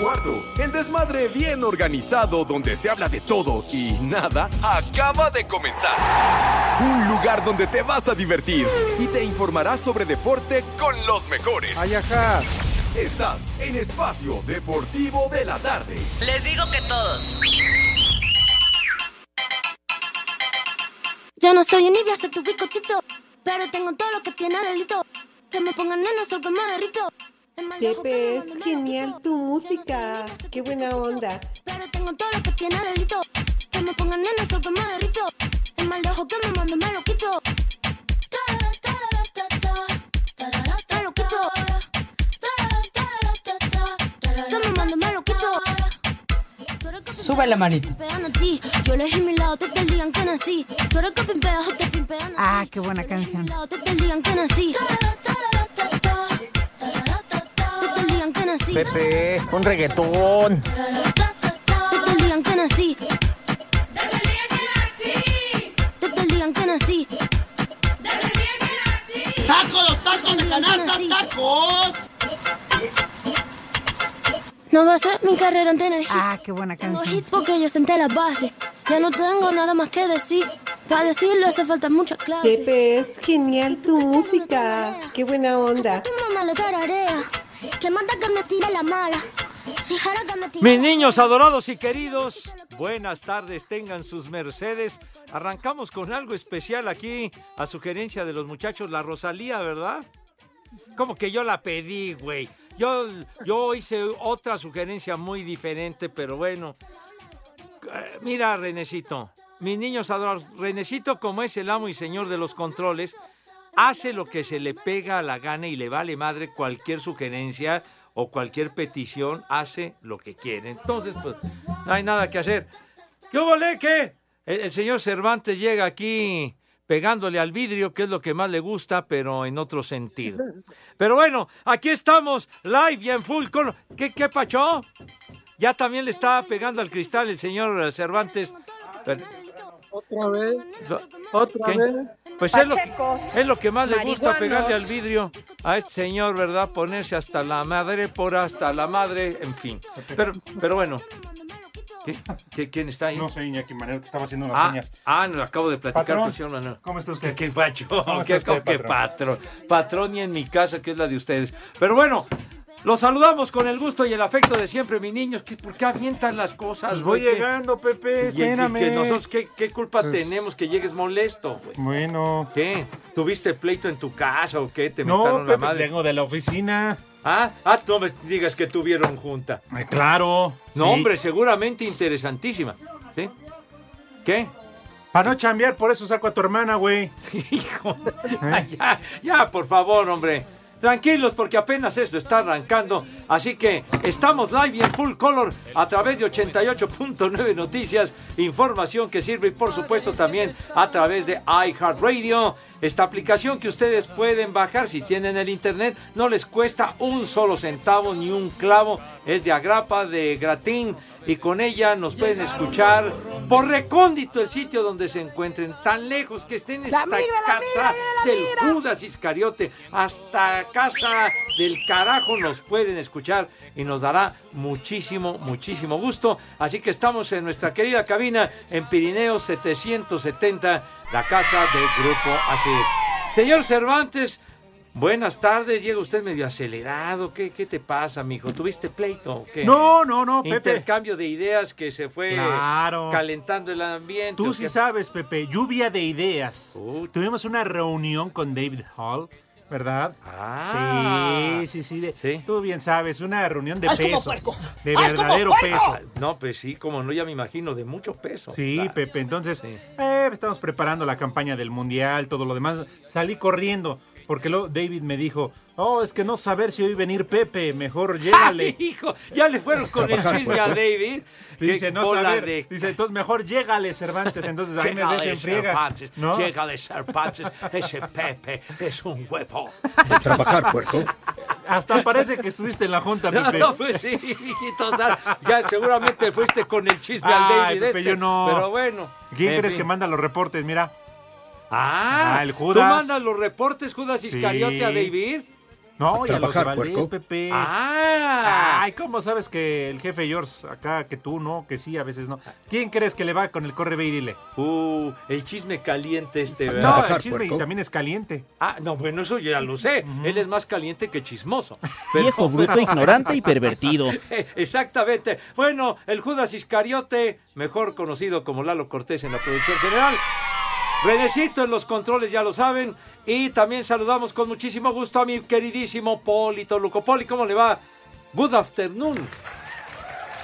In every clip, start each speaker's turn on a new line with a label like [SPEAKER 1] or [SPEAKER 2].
[SPEAKER 1] Son las 3 y cuarto. El desmadre bien organizado donde se habla de todo y nada acaba de comenzar. Un lugar donde te vas a divertir y te informarás sobre deporte con los mejores.
[SPEAKER 2] Ay, ajá.
[SPEAKER 1] Estás en Espacio Deportivo de la Tarde.
[SPEAKER 3] Les digo que todos.
[SPEAKER 4] Ya no soy envidia, soy tu bizcochito. Pero tengo todo lo que tiene delito. Que me pongan neno, sol que me derrito. El mal de ojo que
[SPEAKER 5] Pepe, es genial tu música. Qué buena onda.
[SPEAKER 4] Pero tengo todo lo que tiene delito. Que me pongan neno, sol que me derrito. El mal de ojo que me manda me lo quito. Me lo quito. Que me manda me lo quito.
[SPEAKER 3] Sube la manito.
[SPEAKER 4] Pimpean a ti. Yo elegí mi lado, te te digan que nací. Tú eres que pimpeas o te pimpean a ti.
[SPEAKER 6] Ah, qué buena canción.
[SPEAKER 4] mi lado, te te digan que nací. Te te digan que nací.
[SPEAKER 7] Pepe, un reggaetón.
[SPEAKER 4] Te te digan que nací. Te te digan que nací.
[SPEAKER 8] ¡Tacos, tacos de canasta, tacos!
[SPEAKER 4] No va a ser mi carrera en tener hits.
[SPEAKER 6] Ah, qué buena
[SPEAKER 4] Tengo
[SPEAKER 6] canción.
[SPEAKER 4] hits porque yo senté las bases. Ya no tengo nada más que decir. Para decirlo hace falta mucha clase.
[SPEAKER 5] Pepe, es genial tu música. Qué buena onda.
[SPEAKER 4] Tu mamá le tararea. Que manda que me tire la mala. Si jara que me tire
[SPEAKER 2] Mis niños adorados y queridos, buenas tardes, tengan sus mercedes. Arrancamos con algo especial aquí, a sugerencia de los muchachos, la Rosalía, ¿verdad? Como que yo la pedí, güey. Yo, yo hice otra sugerencia muy diferente, pero bueno. Eh, Mira, Renecito, mis niños adorados, Renecito, como es el amo y señor de los controles, hace lo que se le pega a la gana y le vale madre cualquier sugerencia o cualquier petición, hace lo que quiere. Entonces, pues, no hay nada que hacer. ¿Qué volé qué? El, señor Cervantes llega aquí pegándole al vidrio, que es lo que más le gusta, pero en otro sentido. Pero bueno, aquí estamos, live y en full color. ¿Qué, qué pachó? Ya también le estaba pegando al cristal el señor Cervantes.
[SPEAKER 7] Otra vez,
[SPEAKER 2] lo-
[SPEAKER 7] otra
[SPEAKER 2] ¿Qué?
[SPEAKER 7] vez.
[SPEAKER 2] Pues es lo, que, es lo que más le gusta pegarle al vidrio a este señor, ¿verdad? Ponerse hasta la madre, por hasta la madre, en fin. Pero, pero bueno, ¿qué, qué- quién está ahí?
[SPEAKER 9] No sé, Iñaki Manero, te estaba haciendo unas
[SPEAKER 2] Ah,
[SPEAKER 9] señas.
[SPEAKER 2] ah, no, acabo de platicar
[SPEAKER 9] Patrón,
[SPEAKER 2] con el señor Manuel.
[SPEAKER 9] ¿Cómo está
[SPEAKER 2] ¿Qué,
[SPEAKER 9] usted?
[SPEAKER 2] qué pacho?
[SPEAKER 9] ¿Cómo está
[SPEAKER 2] ¿Qué,
[SPEAKER 9] usted,
[SPEAKER 2] qué
[SPEAKER 9] patrón?
[SPEAKER 2] patrón? Patrón y en mi casa, que es la de ustedes. Pero bueno, los saludamos con el gusto y el afecto de siempre, mis niños. ¿Qué- ¿Por qué avientan las cosas,
[SPEAKER 9] Pues voy
[SPEAKER 2] güey? ¿Qué-
[SPEAKER 9] llegando, Pepe, espérame.
[SPEAKER 2] que nosotros, ¿qué, qué culpa
[SPEAKER 9] Pues-
[SPEAKER 2] tenemos que llegues molesto, güey?
[SPEAKER 9] Bueno.
[SPEAKER 2] ¿Qué? ¿Tuviste pleito en tu casa o qué? ¿Te
[SPEAKER 9] No,
[SPEAKER 2] metaron la madre?
[SPEAKER 9] vengo de la oficina.
[SPEAKER 2] ¿Ah? ah, tú me digas que tuvieron junta.
[SPEAKER 9] Ay, claro.
[SPEAKER 2] No,
[SPEAKER 9] sí.
[SPEAKER 2] hombre, seguramente interesantísima. ¿Sí? ¿Qué?
[SPEAKER 9] Para no chambear, por eso saco a tu hermana, güey.
[SPEAKER 2] Hijo.
[SPEAKER 9] ¿Eh?
[SPEAKER 2] Ya, ya, por favor, hombre. Tranquilos, porque apenas esto está arrancando. Así que estamos live y en full color a través de 88.9 Noticias. Información que sirve y, por supuesto, también a través de iHeartRadio. Esta aplicación que ustedes pueden bajar si tienen el internet. No les cuesta un solo centavo ni un clavo. Es de agrapa, de gratín. Y con ella nos pueden escuchar por recóndito el sitio donde se encuentren. Tan lejos que estén en esta casa del Judas Iscariote hasta casa del carajo nos pueden escuchar y nos dará muchísimo, muchísimo gusto. Así que estamos en nuestra querida cabina en Pirineos 770, la casa del Grupo ACIR. Señor Cervantes, buenas tardes. Llega usted medio acelerado. ¿Qué, qué te pasa, mijo? ¿Tuviste pleito qué?
[SPEAKER 9] No, no, no, Pepe.
[SPEAKER 2] Intercambio de ideas que se fue
[SPEAKER 9] Claro.
[SPEAKER 2] calentando el ambiente.
[SPEAKER 9] Tú
[SPEAKER 2] ¿o
[SPEAKER 9] sí
[SPEAKER 2] qué?
[SPEAKER 9] sabes, Pepe. Lluvia de ideas. Tuvimos una reunión con David Hall, ¿verdad?
[SPEAKER 2] Ah.
[SPEAKER 9] Sí, sí, sí, de-
[SPEAKER 2] Sí.
[SPEAKER 9] Tú bien sabes, una reunión de
[SPEAKER 8] ¡Haz como
[SPEAKER 9] peso.
[SPEAKER 8] puerco!
[SPEAKER 9] De
[SPEAKER 8] ¡Haz como
[SPEAKER 9] verdadero peso.
[SPEAKER 2] Ah, No, pues sí, como no, ya me imagino, de mucho peso.
[SPEAKER 9] Sí, Pepe. Entonces,
[SPEAKER 2] Sí.
[SPEAKER 9] eh, estamos preparando la campaña del Mundial, todo lo demás. Salí corriendo porque luego David me dijo, oh, es que no saber si hoy venir Pepe, mejor llégale.
[SPEAKER 2] Hijo, ya le fueron con el chisme a David.
[SPEAKER 9] Dice, no saber.
[SPEAKER 2] de-
[SPEAKER 9] Dice, entonces mejor llégale, Cervantes. Entonces ahí me ves en friega.
[SPEAKER 2] Cervantes,
[SPEAKER 9] ¿no?
[SPEAKER 2] llégale, Cervantes, ese Pepe es un huevo.
[SPEAKER 6] Trabajar, puerco.
[SPEAKER 9] Hasta parece que estuviste en la junta,
[SPEAKER 2] No,
[SPEAKER 9] Pepe.
[SPEAKER 2] no, pues sí, hijito, o sea, ya seguramente fuiste con el chisme
[SPEAKER 9] Ay,
[SPEAKER 2] al David
[SPEAKER 9] Pepe,
[SPEAKER 2] este,
[SPEAKER 9] yo no.
[SPEAKER 2] pero bueno.
[SPEAKER 9] ¿Quién
[SPEAKER 2] en
[SPEAKER 9] crees
[SPEAKER 2] fin.
[SPEAKER 9] que manda los reportes? Mira.
[SPEAKER 2] Ah,
[SPEAKER 9] Ah, el
[SPEAKER 2] ¿Tú
[SPEAKER 9] Judas.
[SPEAKER 2] mandas los reportes Judas Iscariote a. David?
[SPEAKER 9] No, y a los Valdés. Pepe.
[SPEAKER 2] Ah,
[SPEAKER 9] Ay, ¿cómo sabes que el jefe George acá, que tú no, que sí, a veces no? ¿Quién crees que le va con el corre ve y dile?
[SPEAKER 2] uh, el chisme caliente este, ¿verdad?
[SPEAKER 9] No, el chisme y también es caliente.
[SPEAKER 2] Ah, no, bueno, eso ya lo sé. Él es más caliente que chismoso. Pero-
[SPEAKER 10] Viejo, bruto, ignorante y pervertido.
[SPEAKER 2] Exactamente. Bueno, el Judas Iscariote, mejor conocido como Lalo Cortés en la producción general. Renecito en los controles, ya lo saben. Y también saludamos con muchísimo gusto a mi queridísimo Polito Luco. Poli, ¿cómo le va? Good afternoon.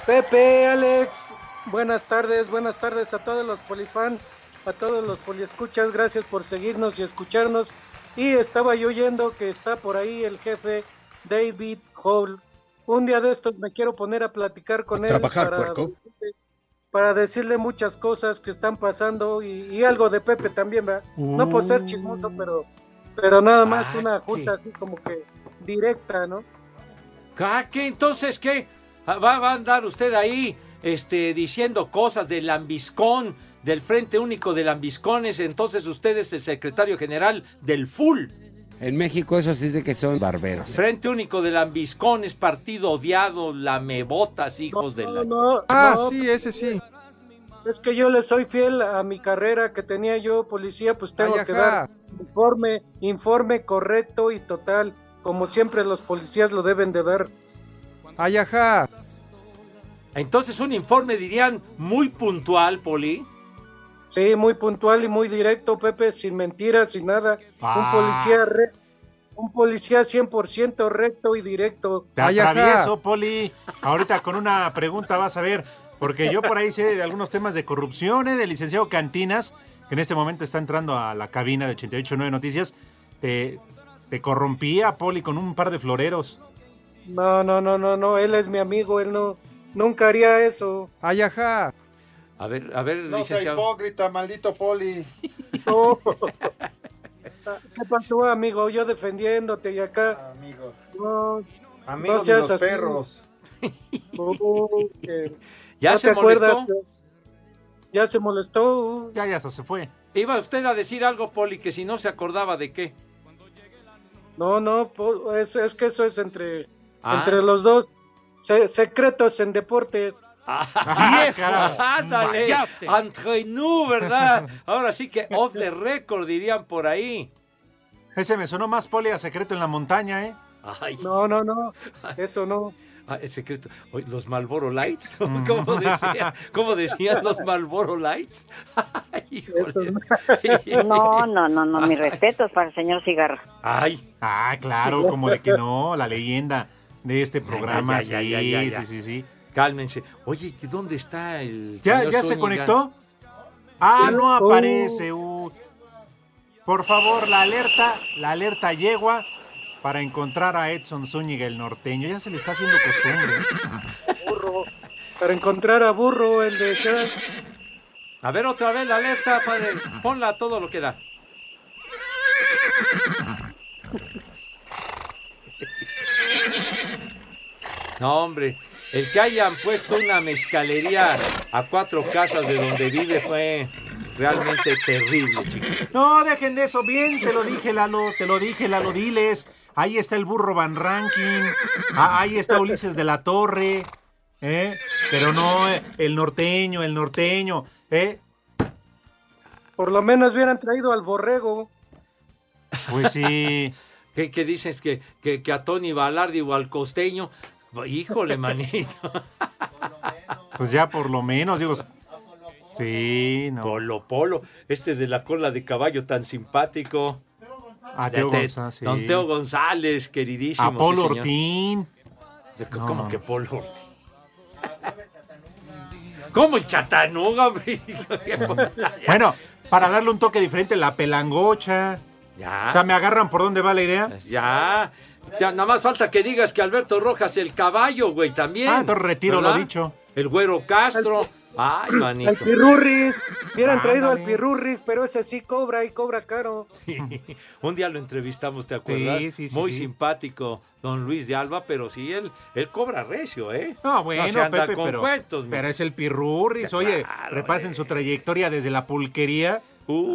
[SPEAKER 11] Pepe, Alex, buenas tardes, buenas tardes a todos los polifans, a todos los poliescuchas, gracias por seguirnos y escucharnos. Y estaba yo oyendo que está por ahí el jefe David Hall. Un día de estos me quiero poner a platicar con él
[SPEAKER 6] Trabajar,
[SPEAKER 11] para,
[SPEAKER 6] puerco.
[SPEAKER 11] Para decirle muchas cosas que están pasando y, y algo de Pepe también, ¿verdad? No por ser chismoso, pero, pero nada más
[SPEAKER 2] Ah,
[SPEAKER 11] una junta así como que directa, ¿no?
[SPEAKER 2] Ah, ¿qué? Entonces, ¿qué? Ah, ¿Va, va a andar usted ahí este, diciendo cosas del Lambiscón, del Frente Único de Lambiscones? Entonces usted es el secretario general del FUL.
[SPEAKER 12] En México eso sí es de que son barberos.
[SPEAKER 2] Frente Único de Lambiscones, partido odiado, lamebotas, hijos de la...
[SPEAKER 11] No,
[SPEAKER 13] Ah,
[SPEAKER 11] no,
[SPEAKER 13] sí, ese sí.
[SPEAKER 11] Es que yo le soy fiel a mi carrera que tenía yo, policía, pues tengo
[SPEAKER 13] Ay,
[SPEAKER 11] que dar informe, informe correcto y total, como siempre los policías lo deben de dar.
[SPEAKER 13] Ay, ajá.
[SPEAKER 2] Entonces un informe, dirían, muy puntual, Poli.
[SPEAKER 11] Sí, muy puntual y muy directo, Pepe, sin mentiras, sin nada.
[SPEAKER 9] Ah.
[SPEAKER 11] Un policía re- un policía 100% recto y directo.
[SPEAKER 9] Te
[SPEAKER 13] Ay, ajá.
[SPEAKER 9] atravieso, Poli. Ahorita con una pregunta vas a ver. Porque yo por ahí sé de algunos temas de corrupción, ¿eh? del licenciado Cantinas, que en este momento está entrando a la cabina de 889 Noticias. Te, te corrompía, Poli, con un par de floreros.
[SPEAKER 11] No, no, no, no, no, él es mi amigo, él no nunca haría eso.
[SPEAKER 13] Ay, ajá.
[SPEAKER 2] A ver, a ver,
[SPEAKER 13] No sea
[SPEAKER 2] licenciado.
[SPEAKER 13] hipócrita, maldito poli.
[SPEAKER 11] No. ¿Qué pasó, amigo? Yo defendiéndote y acá.
[SPEAKER 13] Amigo.
[SPEAKER 11] No,
[SPEAKER 13] Amigos
[SPEAKER 11] No
[SPEAKER 13] de
[SPEAKER 11] seas
[SPEAKER 13] los
[SPEAKER 11] así.
[SPEAKER 13] perros.
[SPEAKER 11] Oh, que-
[SPEAKER 2] ¿Ya
[SPEAKER 11] ¿No
[SPEAKER 2] se
[SPEAKER 11] acuerdas?
[SPEAKER 2] molestó?
[SPEAKER 11] Ya se molestó.
[SPEAKER 9] Ya, ya hasta se fue.
[SPEAKER 2] Iba usted a decir algo, Poli, que si no se acordaba de qué.
[SPEAKER 11] No, no, es, es que eso es entre,
[SPEAKER 2] Ah.
[SPEAKER 11] entre los dos. Se- secretos en deportes.
[SPEAKER 2] ¡Viejo!
[SPEAKER 9] caramba.
[SPEAKER 2] ¡Ándale!
[SPEAKER 9] Vayate.
[SPEAKER 2] Entre nous, ¿verdad? Ahora sí que off the record, dirían por ahí.
[SPEAKER 9] Ese me sonó más Poli a secreto en la montaña, ¿eh?
[SPEAKER 2] Ay,
[SPEAKER 11] No, no, no. Eso no.
[SPEAKER 2] ah, el secreto. ¿Los Malboro Lights? ¿Cómo, decía, ¿Cómo decían los Malboro Lights? Ay.
[SPEAKER 14] No, no, no, no, mis respetos para el señor Cigarra.
[SPEAKER 2] Ay,
[SPEAKER 9] Ah, claro, como de que no, la leyenda de este programa.
[SPEAKER 2] ya, ya, ya, ya,
[SPEAKER 9] sí,
[SPEAKER 2] ya.
[SPEAKER 9] sí, sí, sí.
[SPEAKER 2] Cálmense. Oye, ¿y ¿dónde está el
[SPEAKER 9] ¿Ya,
[SPEAKER 2] señor
[SPEAKER 9] ya se conectó? Ah, no aparece. uy. Por favor, la alerta, la alerta yegua para encontrar a Edson Zúñiga, el norteño. Ya se le está haciendo costumbre.
[SPEAKER 11] Burro. Para encontrar a Burro, el de.
[SPEAKER 2] A ver, otra vez la alerta, padre. Ponla a todo lo que da. No, hombre. El que hayan puesto una mezcalería a cuatro casas de donde vive fue realmente terrible, chicos.
[SPEAKER 9] No, dejen de eso. Bien, te lo dije, Lalo. Te lo dije, Lalo. Diles. Ahí está el burro Van Ranking. Ah, ahí está Ulises de la Torre. ¿eh? Pero no, eh, el norteño, el norteño. ¿eh?
[SPEAKER 11] Por lo menos hubieran traído al borrego.
[SPEAKER 9] Pues sí.
[SPEAKER 2] ¿Qué, qué dices? ¿Que, que, que a Tony Balardi o al costeño. Híjole, manito.
[SPEAKER 9] Pues ya por lo menos, digo. Sí, no.
[SPEAKER 2] Polo Polo, este de la cola de caballo tan simpático.
[SPEAKER 9] A Teo González, sí.
[SPEAKER 2] Don Teo González, queridísimo.
[SPEAKER 9] A Polo
[SPEAKER 2] sí.
[SPEAKER 9] Ortín. No,
[SPEAKER 2] ¿Cómo que Polo Ortín? ¿Cómo el Chatanuga, hombre?
[SPEAKER 9] Bueno, para darle un toque diferente, la pelangocha.
[SPEAKER 2] Ya.
[SPEAKER 9] O sea, ¿me agarran por dónde va la idea?
[SPEAKER 2] Ya. Ya, nada más falta que digas que Alberto Rojas el caballo, güey, también.
[SPEAKER 9] Ah, entonces retiro lo
[SPEAKER 2] ¿verdad?
[SPEAKER 9] dicho.
[SPEAKER 2] El güero Castro. Ay, manito.
[SPEAKER 11] Al Pirurris. Hubieran traído al. Pirurris, pero ese sí cobra y cobra caro.
[SPEAKER 2] Un día lo entrevistamos, ¿te acuerdas?
[SPEAKER 9] Sí, sí, sí,
[SPEAKER 2] Muy
[SPEAKER 9] sí.
[SPEAKER 2] simpático, don Luis de Alba, pero sí, él, él cobra recio, ¿eh?
[SPEAKER 9] No, bueno,
[SPEAKER 2] se anda
[SPEAKER 9] Pepe,
[SPEAKER 2] con
[SPEAKER 9] pero,
[SPEAKER 2] cuentos,
[SPEAKER 9] pero es el Pirurris. Oye,
[SPEAKER 2] Claro,
[SPEAKER 9] repasen
[SPEAKER 2] eh.
[SPEAKER 9] su trayectoria desde la pulquería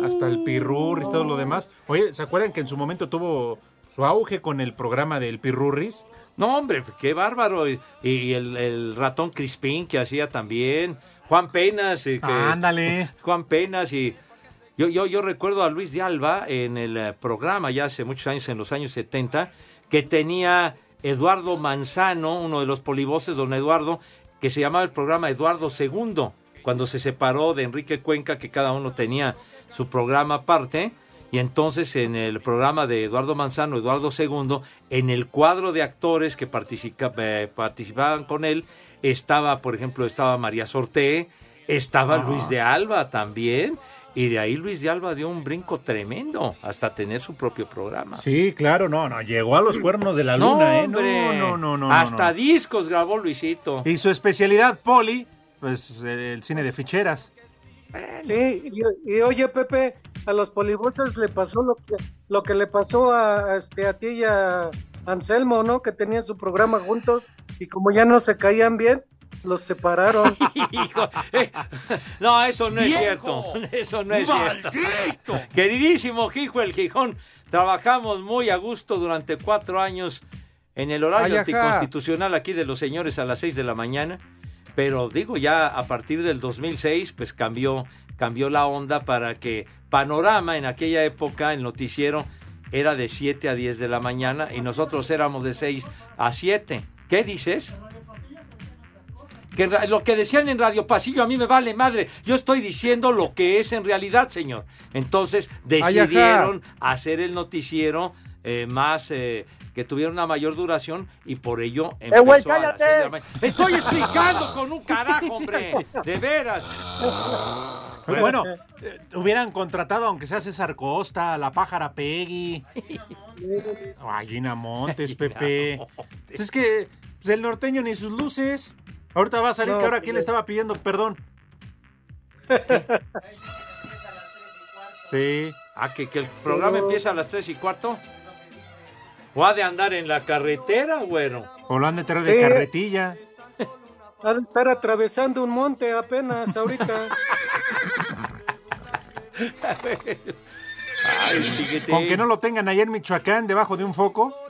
[SPEAKER 9] hasta el Pirurris, todo lo demás. Oye, ¿se acuerdan que en su momento tuvo su auge con el programa del Pirurris?
[SPEAKER 2] No, hombre, qué bárbaro. Y, y el, el ratón Crispín que hacía también. Juan Penas. eh, que-
[SPEAKER 9] Ándale.
[SPEAKER 2] Juan Penas y... Yo, yo, yo recuerdo a Luis de Alba en el eh, programa ya hace muchos años, en los años 70, que tenía Eduardo Manzano, uno de los polivoces, don Eduardo, que se llamaba el programa Eduardo II, cuando se separó de Enrique Cuenca, que cada uno tenía su programa aparte. Y entonces en el programa de Eduardo Manzano, Eduardo II, en el cuadro de actores que participa- eh, participaban con él, estaba, por ejemplo, estaba María Sorté, estaba
[SPEAKER 9] Ah.
[SPEAKER 2] Luis de Alba también. Y de ahí Luis de Alba dio un brinco tremendo hasta tener su propio programa.
[SPEAKER 9] Sí, claro, no, no, llegó a los cuernos de la luna, ¿eh?
[SPEAKER 2] hombre.
[SPEAKER 9] No, no, no, no.
[SPEAKER 2] Hasta
[SPEAKER 9] no.
[SPEAKER 2] discos grabó Luisito.
[SPEAKER 9] Y su especialidad, Poli, pues eh, el cine de ficheras.
[SPEAKER 11] Sí, y, y oye, Pepe, a los polivoces le pasó lo que, lo que le pasó a, a este, a ti y a Anselmo, ¿no? Que tenían su programa juntos y como ya no se caían bien, los separaron.
[SPEAKER 2] Hijo, eh, no, eso no es cierto. Eso no es cierto. Queridísimo Hijo el Gijón, trabajamos muy a gusto durante cuatro años en el horario anticonstitucional aquí de los señores a las seis de la mañana. Pero digo, ya a partir del 2006, pues cambió, cambió la onda para que Panorama en aquella época, el noticiero, era de 7 a 10 de la mañana y nosotros éramos de 6 a 7. ¿Qué dices? Que lo que decían en Radio Pasillo a mí me vale madre. Yo estoy diciendo lo que es en realidad, señor. Entonces
[SPEAKER 13] Ay,
[SPEAKER 2] decidieron hacer el noticiero eh, más eh, que tuviera una mayor duración y por ello empezó
[SPEAKER 14] güey,
[SPEAKER 2] a las de la mañana. Estoy explicando con un carajo, hombre. De veras.
[SPEAKER 9] Bueno, eh, hubieran contratado, aunque sea César Costa, la pájara Peggy, o a Gina Montes, Pepe. Pues es que pues, el norteño ni sus luces. Ahorita va a salir
[SPEAKER 11] No,
[SPEAKER 9] que ahora quién le estaba pidiendo perdón. Sí.
[SPEAKER 2] Ah, que, que el programa empieza a las tres y cuarto. O ha de andar en la carretera, güero.
[SPEAKER 9] O lo han de traer de carretilla.
[SPEAKER 11] Ha de estar atravesando un monte apenas ahorita.
[SPEAKER 2] Ay.
[SPEAKER 9] Aunque no lo tengan allá en Michoacán, debajo de un foco.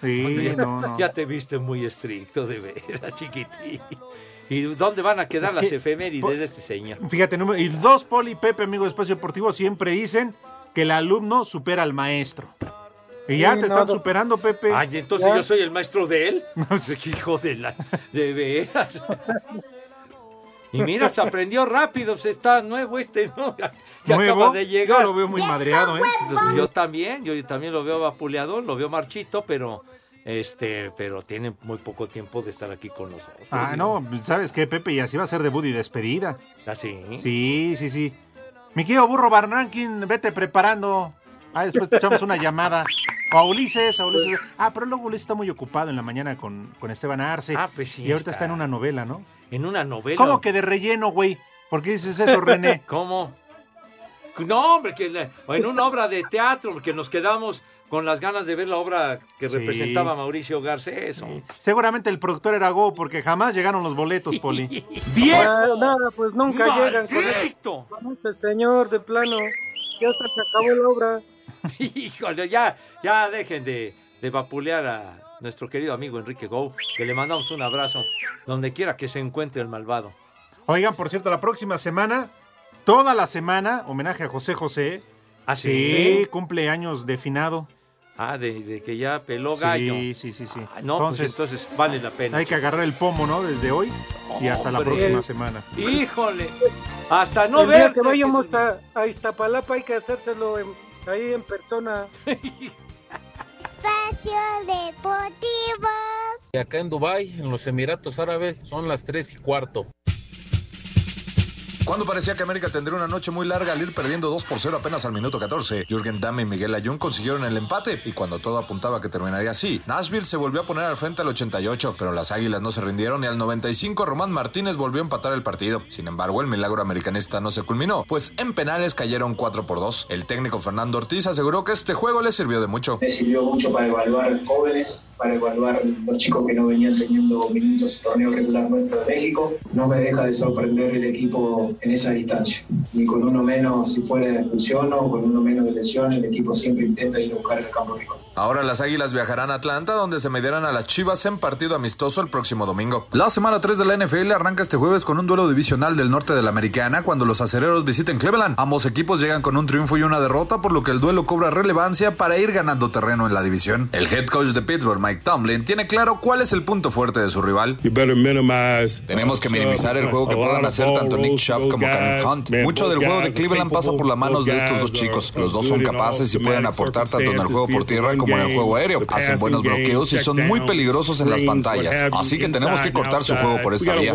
[SPEAKER 9] Sí,
[SPEAKER 2] ya,
[SPEAKER 9] no, no.
[SPEAKER 2] ya te viste muy estricto, de veras, chiquitín. ¿Y dónde van a quedar
[SPEAKER 9] Es
[SPEAKER 2] las
[SPEAKER 9] que,
[SPEAKER 2] efemérides
[SPEAKER 9] po-
[SPEAKER 2] de este señor?
[SPEAKER 9] Fíjate, número, y dos Poli Pepe, amigo de Espacio Deportivo, siempre dicen que el alumno supera al maestro. Y ya
[SPEAKER 11] Sí,
[SPEAKER 9] te
[SPEAKER 11] no,
[SPEAKER 9] están
[SPEAKER 11] do-
[SPEAKER 9] superando, Pepe.
[SPEAKER 2] Ay, entonces
[SPEAKER 11] Ya.
[SPEAKER 2] yo soy el maestro de él. Hijo de la. De veras. Y mira, se aprendió rápido, se está nuevo este, ¿no? Ya, acaba de llegar.
[SPEAKER 9] Yo lo veo muy madreado, ¿eh?
[SPEAKER 2] Yo también, yo también lo veo vapuleado, lo veo marchito, pero este, pero tiene muy poco tiempo de estar aquí con nosotros.
[SPEAKER 9] Ah, no, ¿sabes qué, Pepe? Y así va a ser debut y despedida.
[SPEAKER 2] Así.
[SPEAKER 9] Sí, sí, sí. Mi querido burro Barranquín, vete preparando. Ah, después te echamos una llamada. O a Ulises, a Ulises. Ah, pero luego Ulises está muy ocupado en la mañana con, con Esteban Arce.
[SPEAKER 2] Ah, pues sí
[SPEAKER 9] Y ahorita
[SPEAKER 2] está.
[SPEAKER 9] está en una novela, ¿no?
[SPEAKER 2] En una novela.
[SPEAKER 9] ¿Cómo que de relleno, güey? ¿Por qué dices eso, René?
[SPEAKER 2] ¿Cómo? No, hombre, que le- en una obra de teatro, que nos quedamos con las ganas de ver la obra que
[SPEAKER 9] Sí.
[SPEAKER 2] representaba Mauricio Garcés. hombre.
[SPEAKER 9] Seguramente el productor era Go porque jamás llegaron los boletos, Poli.
[SPEAKER 11] Ah, nada, pues nunca llegan con
[SPEAKER 2] ¡Maldito!
[SPEAKER 11] con ese señor de plano. Ya hasta se acabó la obra.
[SPEAKER 2] Híjole, ya, ya dejen de, de vapulear a nuestro querido amigo Enrique Gou, que le mandamos un abrazo donde quiera que se encuentre el malvado.
[SPEAKER 9] Oigan, por cierto, la próxima semana, toda la semana, homenaje a José José.
[SPEAKER 2] ¿Ah,
[SPEAKER 9] Sí,
[SPEAKER 2] sí?
[SPEAKER 9] cumple años de finado.
[SPEAKER 2] Ah, de, de que ya peló gallo.
[SPEAKER 9] Sí, sí, sí, sí.
[SPEAKER 2] Ah, no, pues entonces vale la pena.
[SPEAKER 9] Hay que agarrar el pomo, ¿no? Desde hoy y hasta la próxima semana.
[SPEAKER 2] Híjole, hasta no
[SPEAKER 11] el día
[SPEAKER 2] verte.
[SPEAKER 11] que vayamos a, a Iztapalapa hay que hacérselo en- ahí en persona.
[SPEAKER 4] Espacio Deportivo.
[SPEAKER 6] Y acá en Dubai, en los Emiratos Árabes, son las 3 y cuarto. Cuando parecía que América tendría una noche muy larga al ir perdiendo 2 por 0 apenas al minuto 14, Jürgen Damm y Miguel Ayun consiguieron el empate y cuando todo apuntaba que terminaría así, Nashville se volvió a poner al frente al 88, pero las Águilas no se rindieron y al 95 Román Martínez volvió a empatar el partido. Sin embargo, el milagro americanista no se culminó, pues en penales cayeron 4 por 2. El técnico Fernando Ortiz aseguró que este juego le sirvió de mucho.
[SPEAKER 15] Me sirvió mucho para evaluar jóvenes, para evaluar los chicos que no venían teniendo minutos torneo regular nuestro de México. No me deja de sorprender el equipo en esa distancia. Ni con uno menos si fuera de expulsión o con uno menos de lesión, el equipo siempre intenta ir a buscar el campo rival.
[SPEAKER 6] Ahora las Águilas viajarán a Atlanta, donde se medirán a las Chivas en partido amistoso el próximo domingo. La semana 3 de la NFL arranca este jueves con un duelo divisional del norte de la Americana cuando los acereros visiten Cleveland. Ambos equipos llegan con un triunfo y una derrota, por lo que el duelo cobra relevancia para ir ganando terreno en la división. El head coach de Pittsburgh, Mike Tomlin, tiene claro cuál es el punto fuerte de su rival. Tenemos que minimizar el juego que puedan hacer tanto Nick Chubb como Karen Hunt. Mucho del juego de Cleveland pasa por las manos de estos dos chicos. Los dos son capaces y pueden aportar tanto en el juego por tierra como en el juego aéreo. Hacen buenos bloqueos y son muy peligrosos en las pantallas. Así que tenemos que cortar su juego por esta vía.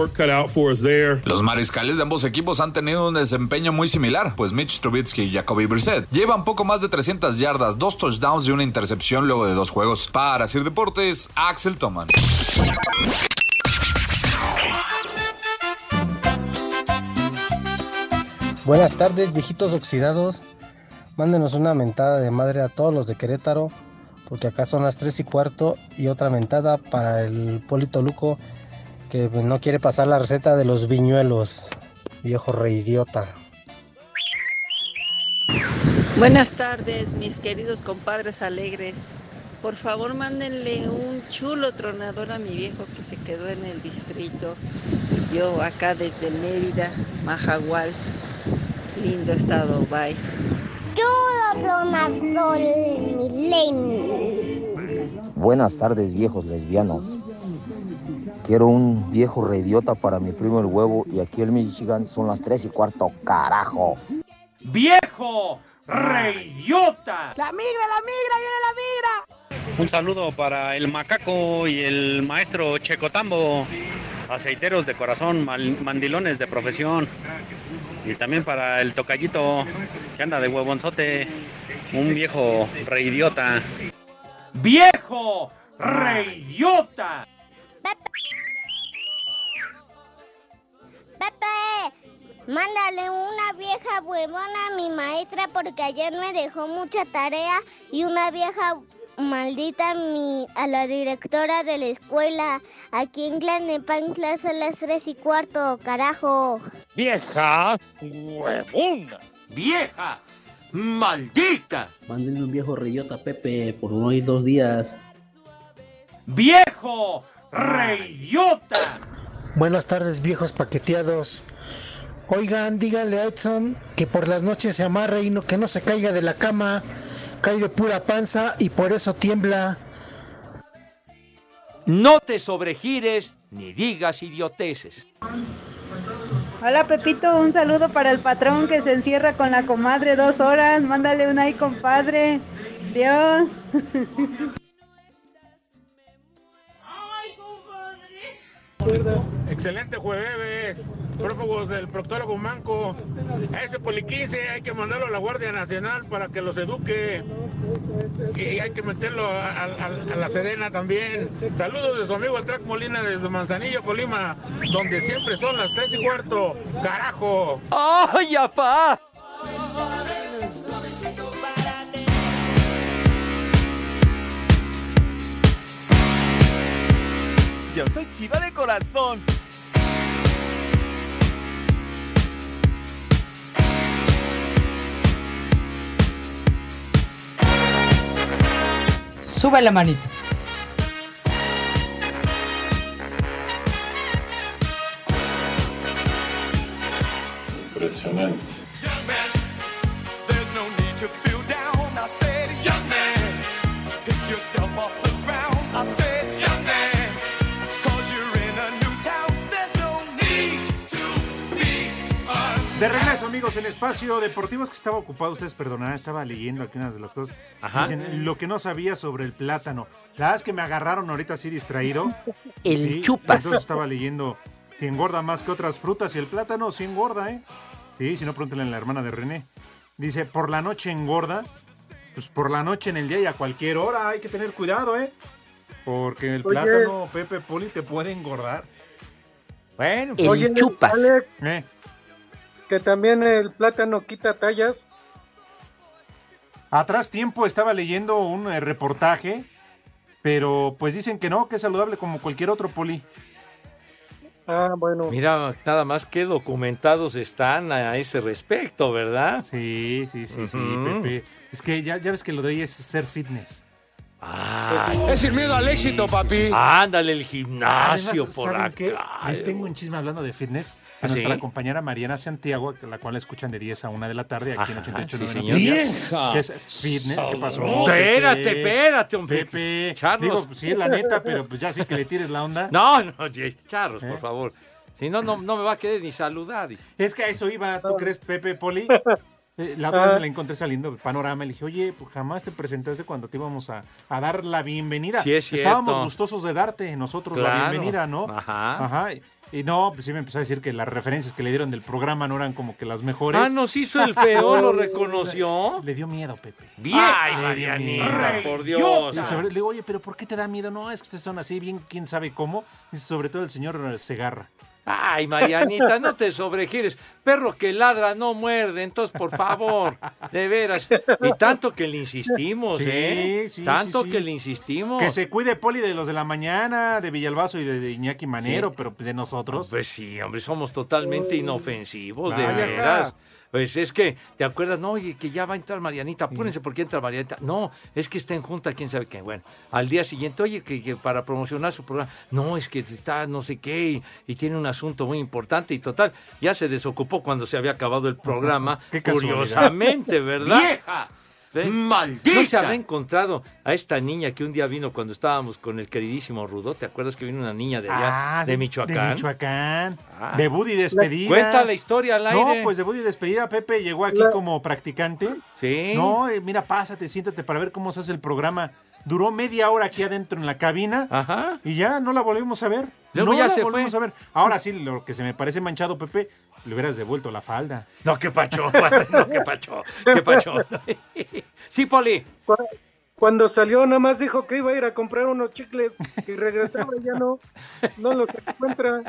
[SPEAKER 6] Los mariscales de ambos equipos han tenido un desempeño muy similar, pues Mitch Trubisky y Jacoby Brissett llevan poco más de 300 yardas, dos touchdowns y una intercepción luego de dos juegos. Para Sir Deportes, Axel Toman.
[SPEAKER 16] Buenas tardes, viejitos oxidados. Mándenos una mentada de madre a todos los de Querétaro, porque acá son las 3 y cuarto. Y otra mentada para el Polito Luco, que no quiere pasar la receta de los viñuelos. Viejo reidiota.
[SPEAKER 17] Buenas tardes, mis queridos compadres alegres. Por favor, mándenle un chulo tronador a mi viejo que se quedó en el distrito. Yo acá desde Mérida, Majagual. Lindo estado, bye.
[SPEAKER 18] Buenas tardes, viejos lesbianos. Quiero un viejo reidiota para mi primo el huevo y aquí en Michigan son las 3 y cuarto, carajo.
[SPEAKER 2] ¡Viejo! ¡Reidiota!
[SPEAKER 19] ¡La migra, la migra, viene la migra!
[SPEAKER 20] Un saludo para el macaco y el maestro Checotambo, aceiteros de corazón, mandilones de profesión. Y también para el tocallito que anda de huevonzote, un viejo reidiota.
[SPEAKER 2] ¡Viejo! ¡Reidiota!
[SPEAKER 4] Pepe, mándale una vieja huevona a mi maestra porque ayer me dejó mucha tarea y una vieja maldita a, mi, a la directora de la escuela. Aquí en Tlanepantla son las tres y cuarto, carajo.
[SPEAKER 2] ¡Vieja! ¡Huevona! ¡Vieja! ¡Maldita!
[SPEAKER 21] Mándenle un viejo reyota a Pepe por uno y dos días.
[SPEAKER 2] ¡Viejo! ¡Reidiota!
[SPEAKER 22] Buenas tardes, viejos paqueteados. Oigan, díganle a Edson que por las noches se amarre y no, que no se caiga de la cama. Cae de pura panza y por eso tiembla.
[SPEAKER 2] No te sobregires ni digas idioteces.
[SPEAKER 23] Hola Pepito, un saludo para el patrón que se encierra con la comadre dos horas. Mándale un ahí, compadre. Dios.
[SPEAKER 24] Excelente jueves, prófugos del proctólogo Manco. A ese poliquince hay que mandarlo a la Guardia Nacional para que los eduque. Y hay que meterlo a, a- a- a la Sedena también. Saludos de su amigo el Track Molina desde Manzanillo, Colima, donde siempre son las tres y cuarto. ¡Carajo!
[SPEAKER 2] ¡Ay, apá!
[SPEAKER 25] Yo soy chiva de corazón.
[SPEAKER 3] Sube la manito.
[SPEAKER 26] Impresionante.
[SPEAKER 9] De regreso, amigos, en Espacio Deportivo es que estaba ocupado, ustedes perdonarán, estaba leyendo aquí unas de las cosas.
[SPEAKER 2] Ajá.
[SPEAKER 9] Dicen, lo que no sabía sobre el plátano. La verdad es que me agarraron ahorita así distraído.
[SPEAKER 3] El chupas.
[SPEAKER 9] Entonces estaba leyendo Si engorda más que otras frutas y el plátano, sí engorda, ¿eh? Sí, si no, pregúntale a la hermana de René. Dice, por la noche engorda. Pues por la noche en el día y a cualquier hora hay que tener cuidado, ¿eh? Porque el
[SPEAKER 11] Oye.
[SPEAKER 9] plátano, Pepe Poli, te puede engordar.
[SPEAKER 2] Bueno,
[SPEAKER 11] Oye, Alex,
[SPEAKER 9] Eh,
[SPEAKER 11] que también el plátano quita tallas.
[SPEAKER 9] Atrás tiempo estaba leyendo un eh, reportaje, pero pues dicen que no, que es saludable como cualquier otro poli.
[SPEAKER 11] Ah, bueno.
[SPEAKER 2] Mira, nada más que documentados están a ese respecto, ¿verdad?
[SPEAKER 9] Sí, sí, sí, sí. Pepe. Es que ya, ya ves que lo de hoy es ser fitness.
[SPEAKER 2] Ah,
[SPEAKER 9] Es sin miedo al éxito, papi.
[SPEAKER 2] Ándale, el gimnasio
[SPEAKER 9] Además,
[SPEAKER 2] por
[SPEAKER 9] ¿saben qué?
[SPEAKER 2] acá.
[SPEAKER 9] Les tengo un chisme hablando de fitness.
[SPEAKER 2] ¿Ah,
[SPEAKER 9] A nuestra
[SPEAKER 2] sí?
[SPEAKER 9] compañera Mariana Santiago, la cual la escuchan de 10 a 1 de la tarde aquí
[SPEAKER 2] Ajá,
[SPEAKER 9] en 88
[SPEAKER 2] sí, señor. ¡Vieja!
[SPEAKER 9] Que es fitness. ¿Qué pasó?
[SPEAKER 2] Espérate,
[SPEAKER 9] Pepe?
[SPEAKER 2] espérate, hombre.
[SPEAKER 9] Pepe.
[SPEAKER 2] Charlos.
[SPEAKER 9] Digo, sí es la neta, pero pues ya sí que le tires la onda.
[SPEAKER 2] No, no, Charros,
[SPEAKER 9] ¿Eh?
[SPEAKER 2] por favor. Si no, no, no me va a querer ni saludar.
[SPEAKER 9] Es que a eso iba, ¿tú crees, Pepe Poli? Eh, La otra
[SPEAKER 2] Ah.
[SPEAKER 9] vez me la encontré saliendo del panorama. Le dije, oye, pues jamás te presentaste cuando te íbamos a, a dar la bienvenida.
[SPEAKER 2] Sí, es cierto.
[SPEAKER 9] Estábamos gustosos de darte nosotros la bienvenida, ¿no?
[SPEAKER 2] Ajá.
[SPEAKER 9] Ajá. Y, y no, pues sí me empezó a decir que las referencias que le dieron del programa no eran como que las mejores.
[SPEAKER 2] Ah, nos hizo el feo, lo reconoció.
[SPEAKER 9] Le dio miedo, Pepe.
[SPEAKER 2] Vieja,
[SPEAKER 9] Ay,
[SPEAKER 2] Marianita, por Dios.
[SPEAKER 9] Y sobre- le digo, oye, pero ¿por qué te da miedo? No, es que ustedes son así, bien, quién sabe cómo. Dice, sobre todo el señor Segarra.
[SPEAKER 2] Ay, Marianita, no te sobregires. Perro que ladra no muerde, entonces, por favor, de veras. Y tanto que le insistimos,
[SPEAKER 9] Sí,
[SPEAKER 2] ¿eh?
[SPEAKER 9] sí,
[SPEAKER 2] tanto
[SPEAKER 9] sí,
[SPEAKER 2] que le insistimos.
[SPEAKER 9] Que se cuide Poli de los de la mañana, de Villalbazo y de, de Iñaki Manero, pero pues de nosotros.
[SPEAKER 2] Pues sí, hombre, somos totalmente inofensivos, de veras. Pues es que, ¿te acuerdas? No, oye, que ya va a entrar Marianita, apúrense porque entra Marianita. No, es que está en junta, quién sabe qué. Bueno, al día siguiente, oye, que, que para promocionar su programa, no, es que está no sé qué y, y tiene un asunto muy importante y total, ya se desocupó cuando se había acabado el programa, curiosamente, ¿verdad?
[SPEAKER 9] ¡Vieja! ¡Maldita!
[SPEAKER 2] ¿No se habrá encontrado a esta niña que un día vino cuando estábamos con el queridísimo Rudo? ¿Te acuerdas que vino una niña de allá,
[SPEAKER 9] Ah,
[SPEAKER 2] de
[SPEAKER 9] sí,
[SPEAKER 2] Michoacán?
[SPEAKER 9] De Michoacán.
[SPEAKER 2] Ah.
[SPEAKER 9] Debut y despedida.
[SPEAKER 2] Cuenta la historia al aire.
[SPEAKER 9] No, pues debut y despedida. Pepe llegó aquí como practicante.
[SPEAKER 2] Sí.
[SPEAKER 9] No, eh, mira, pásate, siéntate para ver cómo se hace el programa. Duró media hora aquí adentro en la cabina.
[SPEAKER 2] Ajá.
[SPEAKER 9] Y ya no la volvimos a ver.
[SPEAKER 2] Luego
[SPEAKER 9] no
[SPEAKER 2] ya
[SPEAKER 9] la
[SPEAKER 2] se fue.
[SPEAKER 9] a ver. Ahora sí, lo que se me parece manchado, Pepe, le hubieras devuelto la falda.
[SPEAKER 2] No, qué pacho, no, qué pacho, qué pacho. Sí, Poli.
[SPEAKER 11] Cu- Cuando salió, nada más dijo que iba a ir a comprar unos chicles y regresaba y ya no, no los encuentra.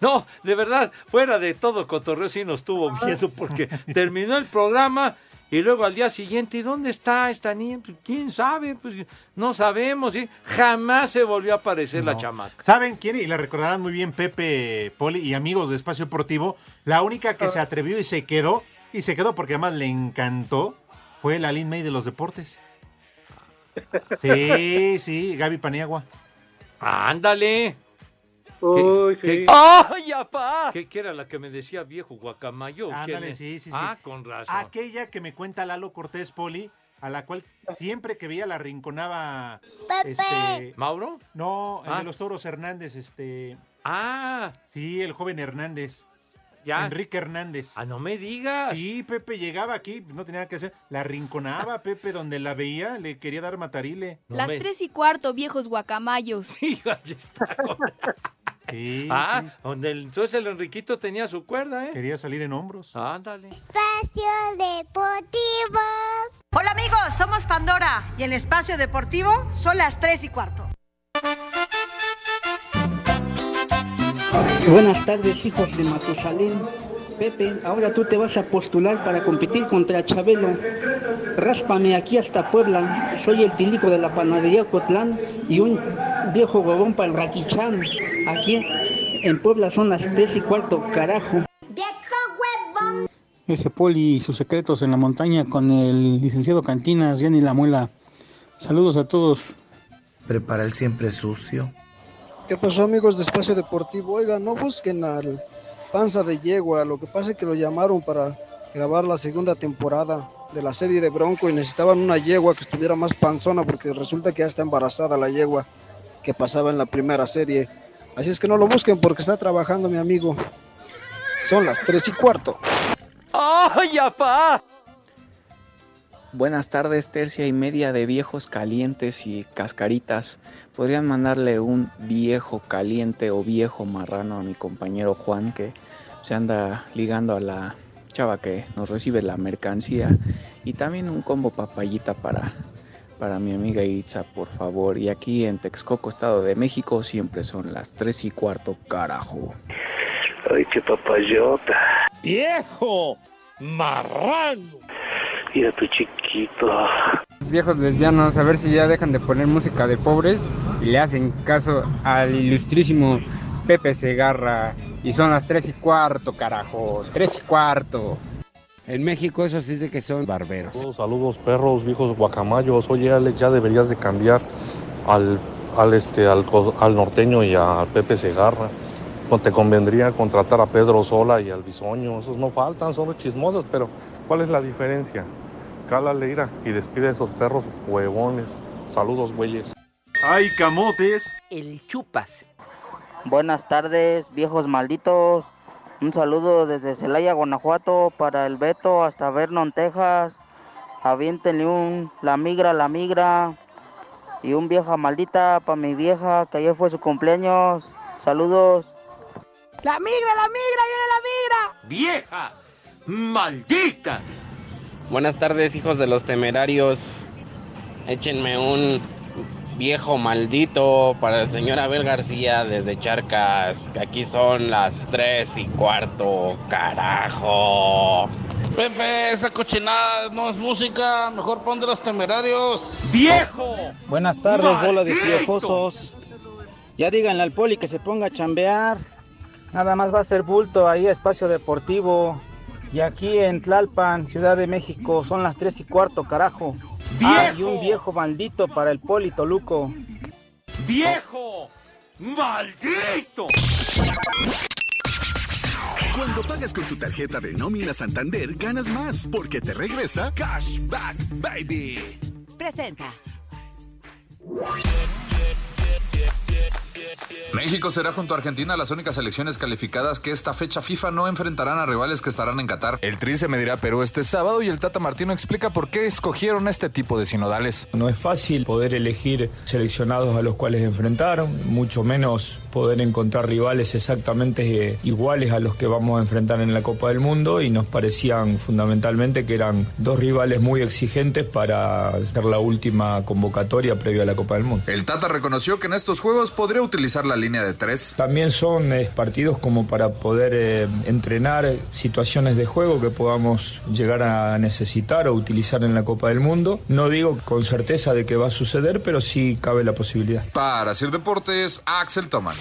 [SPEAKER 2] No, de verdad, fuera de todo cotorreo sí nos tuvo miedo porque terminó el programa y luego al día siguiente, ¿y dónde está esta niña? Pues, ¿Quién sabe? Pues no sabemos, ¿sí? Jamás se volvió a aparecer la chamaca.
[SPEAKER 9] ¿Saben quién? Y la recordarán muy bien Pepe, Poli y amigos de Espacio Deportivo. La única que se atrevió y se quedó, y se quedó porque además le encantó, fue la Lin May de los deportes. Sí, sí, Gaby Paniagua.
[SPEAKER 2] Ándale.
[SPEAKER 11] Uy,
[SPEAKER 2] ¿Qué-
[SPEAKER 11] sí.
[SPEAKER 2] qué-
[SPEAKER 3] ¡Ay, apá!
[SPEAKER 2] ¿Qué, qué era la que me decía viejo guacamayo? ¿Quién
[SPEAKER 9] Ándale, sí, sí, sí.
[SPEAKER 2] Ah, con razón.
[SPEAKER 9] Aquella que me cuenta Lalo Cortés Poli, a la cual siempre que veía la rinconaba.
[SPEAKER 4] Pepe.
[SPEAKER 9] Este,
[SPEAKER 2] ¿Mauro?
[SPEAKER 9] no, el
[SPEAKER 2] Ah.
[SPEAKER 9] de los toros Hernández, este.
[SPEAKER 2] Ah,
[SPEAKER 9] Sí, el joven Hernández.
[SPEAKER 2] ya.
[SPEAKER 9] Enrique Hernández.
[SPEAKER 2] Ah, no me digas.
[SPEAKER 9] Sí, Pepe llegaba aquí, no tenía nada que hacer. La rinconaba, Pepe, donde la veía, le quería dar matarile.
[SPEAKER 2] No
[SPEAKER 27] Las
[SPEAKER 2] me-
[SPEAKER 27] tres y cuarto, viejos guacamayos.
[SPEAKER 2] Sí, Ah,
[SPEAKER 9] sí.
[SPEAKER 2] donde el- entonces el Enriquito tenía su cuerda, ¿eh?
[SPEAKER 9] Quería salir en hombros.
[SPEAKER 2] Ándale.
[SPEAKER 4] Espacio Deportivo.
[SPEAKER 3] Hola amigos, somos Pandora. Y el espacio deportivo son las 3 y cuarto.
[SPEAKER 21] Buenas tardes, hijos de Matusalén. Pepe, ahora tú te vas a postular para competir contra Chabelo. Ráspame aquí hasta Puebla. Soy el tilico de la panadería Cotlán y un viejo huevón para el Raquichán. Aquí en Puebla son las tres y cuarto, carajo.
[SPEAKER 22] Ese poli y sus secretos en la montaña con el licenciado Cantinas, Jenny La Muela. Saludos a todos.
[SPEAKER 18] Prepara el siempre sucio.
[SPEAKER 28] ¿Qué pasó amigos de Espacio Deportivo? Oigan, no busquen al Panza de Yegua, lo que pasa es que lo llamaron para grabar la segunda temporada de la serie de Bronco y necesitaban una yegua que estuviera más panzona porque resulta que ya está embarazada la yegua que pasaba en la primera serie. Así es que no lo busquen porque está trabajando mi amigo. Son las tres y cuarto.
[SPEAKER 3] ¡Ay, apá!
[SPEAKER 29] Buenas tardes, tercia y media de viejos calientes y cascaritas. ¿Podrían mandarle un viejo caliente o viejo marrano a mi compañero Juan que se anda ligando a la chava que nos recibe la mercancía? Y también un combo papayita para, para mi amiga Itza, por favor. Y aquí en Texcoco, Estado de México, siempre son las tres y cuarto, carajo.
[SPEAKER 30] Ay, qué papayota.
[SPEAKER 19] ¡Viejo! ¡Marrano!
[SPEAKER 30] Mira tu chiquito.
[SPEAKER 31] Viejos lesbianos, a ver si ya dejan de poner música de pobres y le hacen caso al ilustrísimo Pepe Segarra. Y son las tres y cuarto, carajo. Tres y cuarto.
[SPEAKER 32] En México eso sí es de que son barberos.
[SPEAKER 33] Saludos, saludos, perros, viejos guacamayos. Oye, Alex, ya deberías de cambiar al, al, este, al, norteño y a Pepe Segarra. Te convendría contratar a Pedro Sola y al Bisoño. Esos no faltan, son los chismosos, pero ¿cuál es la diferencia? Cálale, ira, y despide a esos perros huevones. Saludos, güeyes.
[SPEAKER 9] ¡Ay, camotes!
[SPEAKER 34] El chupas. Buenas tardes, viejos malditos. Un saludo desde Celaya, Guanajuato, para el Beto hasta Vernon, Texas. Aviéntenle un La Migra, La Migra. Y un vieja maldita para mi vieja, que ayer fue su cumpleaños. Saludos.
[SPEAKER 19] ¡La migra, la migra, viene la migra!
[SPEAKER 2] ¡Vieja! ¡Maldita!
[SPEAKER 35] Buenas tardes, hijos de los temerarios. Échenme un viejo maldito para el señor Abel García desde Charcas. Que aquí son las tres y cuarto, carajo.
[SPEAKER 26] Pepe, esa cochinada no es música, mejor pon de los temerarios.
[SPEAKER 2] ¡Viejo!
[SPEAKER 21] Buenas tardes, bola de
[SPEAKER 26] ¡Maldito!
[SPEAKER 21] piojosos. Ya díganle al poli que se ponga a chambear. Nada más va a ser bulto ahí, espacio deportivo. Y aquí en Tlalpan, Ciudad de México, son las tres y cuarto, carajo. Ah, y un viejo maldito para el poli Toluco.
[SPEAKER 2] ¡Viejo! ¡Maldito!
[SPEAKER 36] Cuando pagas con tu tarjeta de nómina Santander, ganas más, porque te regresa Cashback Baby.
[SPEAKER 37] Presenta.
[SPEAKER 6] México será junto a Argentina las únicas selecciones calificadas que esta fecha FIFA no enfrentarán a rivales que estarán en Qatar.
[SPEAKER 38] El Tri se medirá a Perú este sábado y el Tata Martino explica por qué escogieron este tipo de sinodales.
[SPEAKER 39] No es fácil poder elegir seleccionados a los cuales enfrentar, mucho menos poder encontrar rivales exactamente eh, iguales a los que vamos a enfrentar en la Copa del Mundo y nos parecían fundamentalmente que eran dos rivales muy exigentes para hacer la última convocatoria previa a la Copa del Mundo.
[SPEAKER 6] El Tata reconoció que en estos juegos podría utilizar la línea de tres.
[SPEAKER 39] También son eh, partidos como para poder eh, entrenar situaciones de juego que podamos llegar a necesitar o utilizar en la Copa del Mundo. No digo con certeza de que va a suceder, pero sí cabe la posibilidad.
[SPEAKER 6] Para Sir Deportes, Axel Toman.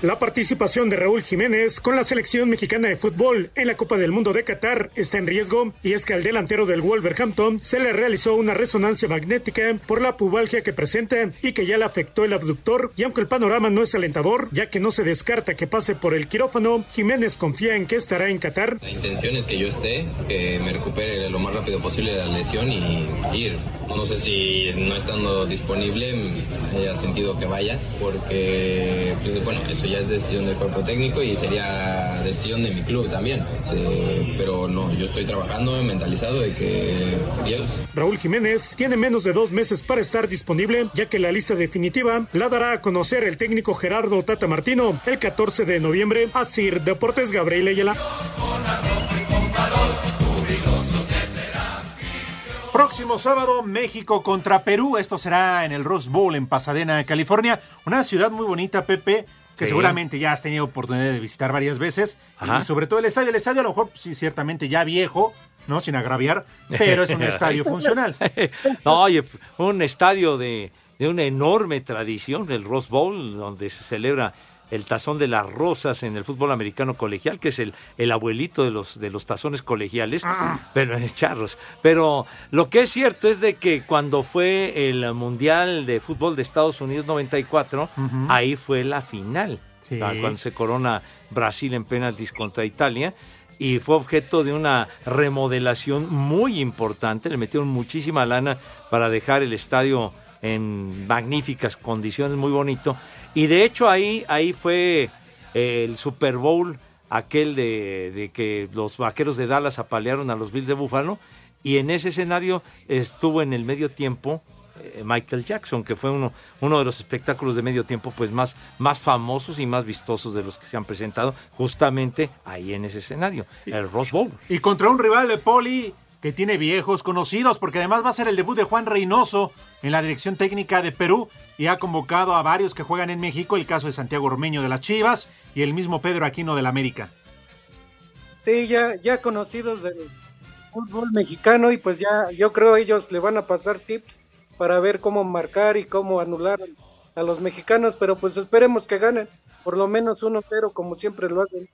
[SPEAKER 40] La participación de Raúl Jiménez con la selección mexicana de fútbol en la Copa del Mundo de Qatar está en riesgo y es que al delantero del Wolverhampton se le realizó una resonancia magnética por la pubalgia que presenta y que ya le afectó el abductor y aunque el panorama no es alentador ya que no se descarta que pase por el quirófano, Jiménez confía en que estará en Qatar.
[SPEAKER 41] La intención es que yo esté, que me recupere lo más rápido posible de la lesión y ir. No sé si no estando disponible haya sentido que vaya, porque, pues, bueno, eso ya es decisión del cuerpo técnico y sería decisión de mi club también. Eh, pero no, yo estoy trabajando mentalizado de que Dios.
[SPEAKER 40] Raúl Jiménez tiene menos de dos meses para estar disponible, ya que la lista definitiva la dará a conocer el técnico Gerardo Tata Martino el 14 de noviembre. Así, Deportes Gabriel Ayala.
[SPEAKER 9] Próximo sábado, México contra Perú. Esto será en el Rose Bowl en Pasadena, California. Una ciudad muy bonita, Pepe, que
[SPEAKER 2] Sí.
[SPEAKER 9] seguramente ya has tenido oportunidad de visitar varias veces.
[SPEAKER 2] Ajá.
[SPEAKER 9] Y sobre todo el estadio. El estadio a lo mejor, sí, ciertamente ya viejo, ¿no? Sin agraviar, pero es un estadio funcional.
[SPEAKER 2] No, oye, un estadio de, de una enorme tradición, el Rose Bowl, donde se celebra el tazón de las rosas en el fútbol americano colegial, que es el, el abuelito de los, de los tazones colegiales, pero en charros. Pero lo que es cierto es de que cuando fue el Mundial de Fútbol de Estados Unidos 94,
[SPEAKER 9] Ujú.
[SPEAKER 2] ahí fue la final,
[SPEAKER 9] Sí.
[SPEAKER 2] Ah, cuando se corona Brasil en penaltis contra Italia. Y fue objeto de una remodelación muy importante. Le metieron muchísima lana para dejar el estadio en magníficas condiciones, muy bonito. Y de hecho ahí, ahí fue eh, el Super Bowl, aquel de, de que los vaqueros de Dallas apalearon a los Bills de Buffalo. Y en ese escenario estuvo en el medio tiempo eh, Michael Jackson, que fue uno, uno de los espectáculos de medio tiempo pues más, más famosos y más vistosos de los que se han presentado justamente ahí en ese escenario, el Rose Bowl.
[SPEAKER 9] Y contra un rival de Poli que tiene viejos conocidos, porque además va a ser el debut de Juan Reynoso en la dirección técnica de Perú y ha convocado a varios que juegan en México, el caso de Santiago Ormeño de las Chivas y el mismo Pedro Aquino del América.
[SPEAKER 42] Sí, ya, ya conocidos del fútbol mexicano y pues ya yo creo ellos le van a pasar tips para ver cómo marcar y cómo anular a los mexicanos, pero pues esperemos que ganen por lo menos 1-0 como siempre lo hacen.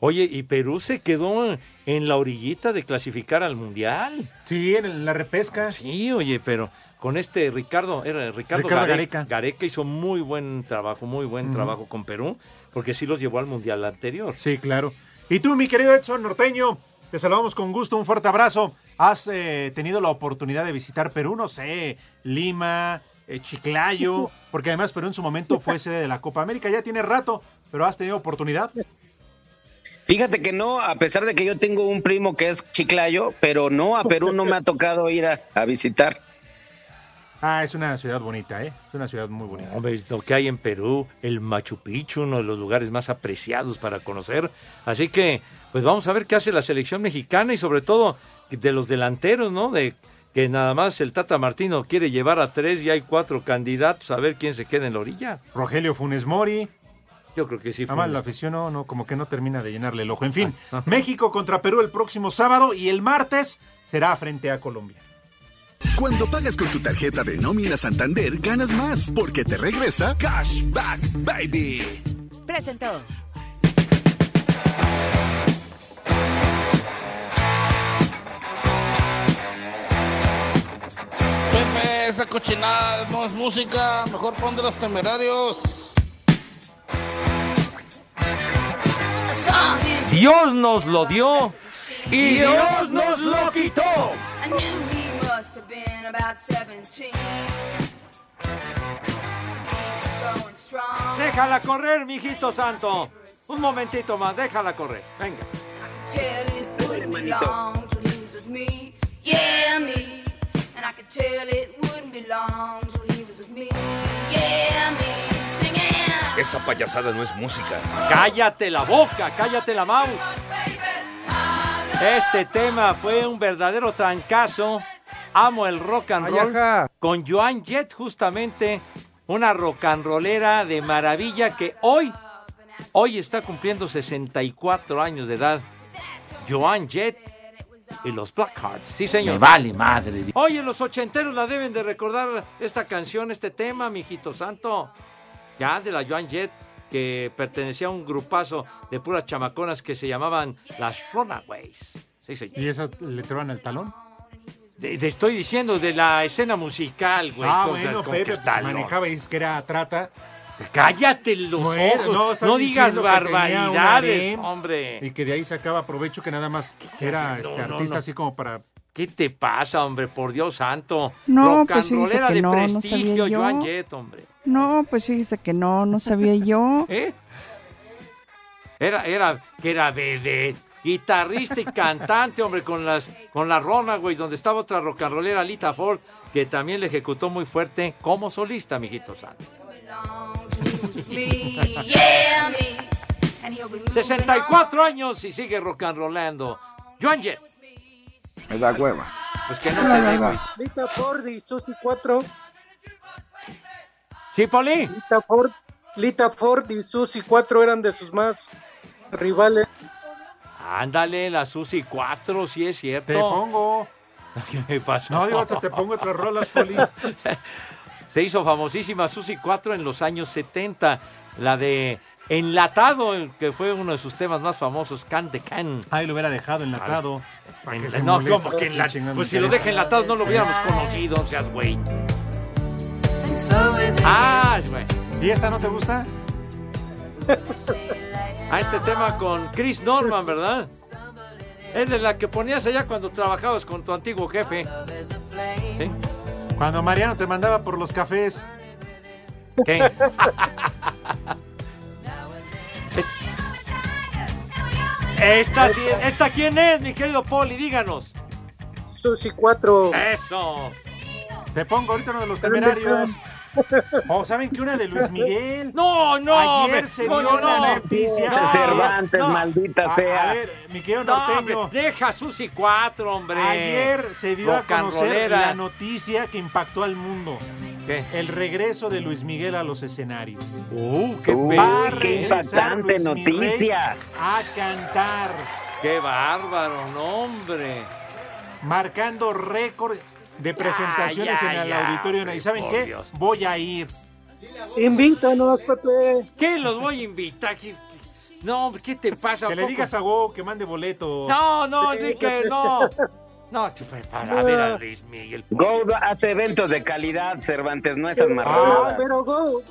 [SPEAKER 2] Oye, y Perú se quedó en la orillita de clasificar al Mundial.
[SPEAKER 9] Sí, en la repesca.
[SPEAKER 2] Sí, oye, pero con este Ricardo, era Ricardo,
[SPEAKER 9] Ricardo
[SPEAKER 2] Gareca.
[SPEAKER 9] Gareca.
[SPEAKER 2] Gareca hizo muy buen trabajo, muy buen trabajo con Perú, porque sí los llevó al Mundial anterior.
[SPEAKER 9] Sí, claro. Y tú, mi querido Edson Norteño, te saludamos con gusto, un fuerte abrazo. ¿Has eh, tenido la oportunidad de visitar Perú? No sé, Lima, eh, Chiclayo, porque además Perú en su momento fue sede de la Copa América, ya tiene rato, pero ¿has tenido oportunidad?
[SPEAKER 35] Fíjate que no, a pesar de que yo tengo un primo que es chiclayo, pero no, a Perú no me ha tocado ir a, a visitar.
[SPEAKER 9] Ah, es una ciudad bonita, ¿eh? Es una ciudad muy bonita.
[SPEAKER 2] Hombre, lo que hay en Perú, el Machu Picchu, uno de los lugares más apreciados para conocer. Así que, pues vamos a ver qué hace la selección mexicana y sobre todo de los delanteros, ¿no? De que nada más el Tata Martino quiere llevar a tres y hay cuatro candidatos a ver quién se queda en la orilla.
[SPEAKER 9] Rogelio Funes Mori.
[SPEAKER 2] Yo creo que sí.
[SPEAKER 9] Además, la afición no, no, como que no termina de llenarle el ojo. En fin, México contra Perú el próximo sábado y el martes será frente a Colombia.
[SPEAKER 36] Cuando pagas con tu tarjeta de nómina Santander, ganas más, porque te regresa Cashback Baby.
[SPEAKER 19] Presentó.
[SPEAKER 26] Pepe, esa cochinada no es música. Mejor pon de los temerarios.
[SPEAKER 2] Dios nos lo dio y Dios nos lo quitó.
[SPEAKER 43] I knew he must have been about 17. He was going strong.
[SPEAKER 2] Déjala correr, mijito santo. Un momentito más, déjala correr. Venga.
[SPEAKER 43] Tell
[SPEAKER 44] Esa payasada no es música.
[SPEAKER 2] Cállate la boca, cállate la mouse. Este tema fue un verdadero trancazo. Amo el rock and roll. Con Joan Jett, justamente, una rock and rollera de maravilla que hoy, hoy está cumpliendo 64 años de edad. Joan Jett y los Blackhearts. Sí, señor.
[SPEAKER 44] Me vale madre.
[SPEAKER 2] Oye, los ochenteros la deben de recordar esta canción, este tema, mijito santo. Ya de la Joan Jett, que pertenecía a un grupazo de puras chamaconas que se llamaban las Runaways. Sí, señor.
[SPEAKER 9] ¿Y esa le traban el talón?
[SPEAKER 2] Te estoy diciendo de la escena musical, güey.
[SPEAKER 9] ah,
[SPEAKER 2] con-
[SPEAKER 9] bueno,
[SPEAKER 2] con
[SPEAKER 9] Pepe, pues, manejaba y dices que era trata.
[SPEAKER 2] Cállate los ojos.
[SPEAKER 9] no,
[SPEAKER 2] digas barbaridades,
[SPEAKER 9] harem
[SPEAKER 2] hombre.
[SPEAKER 9] Y que de ahí sacaba provecho que nada más era
[SPEAKER 2] No,
[SPEAKER 9] este,
[SPEAKER 2] no,
[SPEAKER 9] artista así como para...
[SPEAKER 2] ¿Qué te pasa, hombre? Por Dios santo.
[SPEAKER 45] No,
[SPEAKER 2] Rock
[SPEAKER 45] pues
[SPEAKER 2] and
[SPEAKER 45] fíjese que
[SPEAKER 2] de
[SPEAKER 45] no, no
[SPEAKER 2] prestigio,
[SPEAKER 45] sabía yo.
[SPEAKER 2] Joan Jett, hombre.
[SPEAKER 45] No, pues fíjese que no, no sabía yo.
[SPEAKER 2] ¿Eh? Era, era, que era vedette, guitarrista y cantante, hombre, con las, con las Runaways, donde estaba otra rock and rollera, Lita Ford, que también le ejecutó muy fuerte como solista, mijito santo.
[SPEAKER 43] Me, yeah, me. And he'll be moving
[SPEAKER 2] 64 años y sigue rock and rollando. Joan Jett.
[SPEAKER 46] Me da hueva.
[SPEAKER 2] Pues que no te güey.
[SPEAKER 42] Lita Ford y Susi 4.
[SPEAKER 2] ¿Sí, Poli?
[SPEAKER 42] Lita Ford, Lita Ford y Susi 4 eran de sus más rivales.
[SPEAKER 2] Ándale, la Susi 4, sí es cierto.
[SPEAKER 9] Te pongo.
[SPEAKER 2] ¿Qué me pasó?
[SPEAKER 9] No, digo, te, te pongo otras rolas, Poli.
[SPEAKER 2] Se hizo famosísima Susi 4 en los años 70. La de Enlatado, que fue uno de sus temas más famosos, Can de Can.
[SPEAKER 9] Ahí lo hubiera dejado enlatado. para que se
[SPEAKER 2] No,
[SPEAKER 9] moleste.
[SPEAKER 2] como que enla-
[SPEAKER 9] Chingando
[SPEAKER 2] Pues si lo deja enlatado no lo hubiéramos conocido, o seas güey. Ah, güey.
[SPEAKER 9] ¿Y esta no te gusta?
[SPEAKER 2] A este tema con Chris Norman, ¿verdad? Es de la que ponías allá cuando trabajabas con tu antiguo jefe. ¿Sí?
[SPEAKER 9] Cuando Mariano te mandaba por los cafés.
[SPEAKER 2] ¿Qué? Esta, sí- ¿Esta quién es, mi querido Poli? Díganos.
[SPEAKER 42] Susi 4.
[SPEAKER 2] Eso.
[SPEAKER 9] Te pongo ahorita uno de los
[SPEAKER 42] ¿Dónde
[SPEAKER 9] temerarios. O saben que una de Luis Miguel.
[SPEAKER 2] No, no.
[SPEAKER 9] Ayer
[SPEAKER 2] me-
[SPEAKER 9] se
[SPEAKER 2] no,
[SPEAKER 9] dio
[SPEAKER 2] no,
[SPEAKER 9] la
[SPEAKER 2] no.
[SPEAKER 9] noticia.
[SPEAKER 2] No,
[SPEAKER 47] Cervantes,
[SPEAKER 2] no.
[SPEAKER 47] maldita
[SPEAKER 9] A,
[SPEAKER 47] sea.
[SPEAKER 9] a ver, mi querido
[SPEAKER 2] No,
[SPEAKER 9] norteño.
[SPEAKER 2] hombre, deja Susi 4, hombre.
[SPEAKER 9] Ayer se dio a
[SPEAKER 2] Rock
[SPEAKER 9] conocer la noticia que impactó al mundo.
[SPEAKER 2] ¿Qué?
[SPEAKER 9] El regreso de Luis Miguel a los escenarios.
[SPEAKER 2] Uh, qué
[SPEAKER 47] Uy, qué impactante
[SPEAKER 9] Luis
[SPEAKER 47] noticia.
[SPEAKER 9] A cantar,
[SPEAKER 2] Qué bárbaro, no, hombre.
[SPEAKER 9] marcando récord de presentaciones
[SPEAKER 2] ya,
[SPEAKER 9] en el
[SPEAKER 2] ya,
[SPEAKER 9] auditorio.
[SPEAKER 2] hombre,
[SPEAKER 9] ¿Y saben qué?
[SPEAKER 2] Dios.
[SPEAKER 9] Voy a ir.
[SPEAKER 42] Invítanos, Pepe.
[SPEAKER 2] ¿Qué los voy a invitar? ¿Qué- No, hombre, ¿qué te pasa?
[SPEAKER 9] Que le digas a Go que mande boletos.
[SPEAKER 2] No, no, Enrique, no. No, chupe, para ver a Luis Miguel.
[SPEAKER 47] Go hace eventos de calidad, Cervantes, no esas
[SPEAKER 42] Ah,
[SPEAKER 47] marranadas.
[SPEAKER 42] pero Go,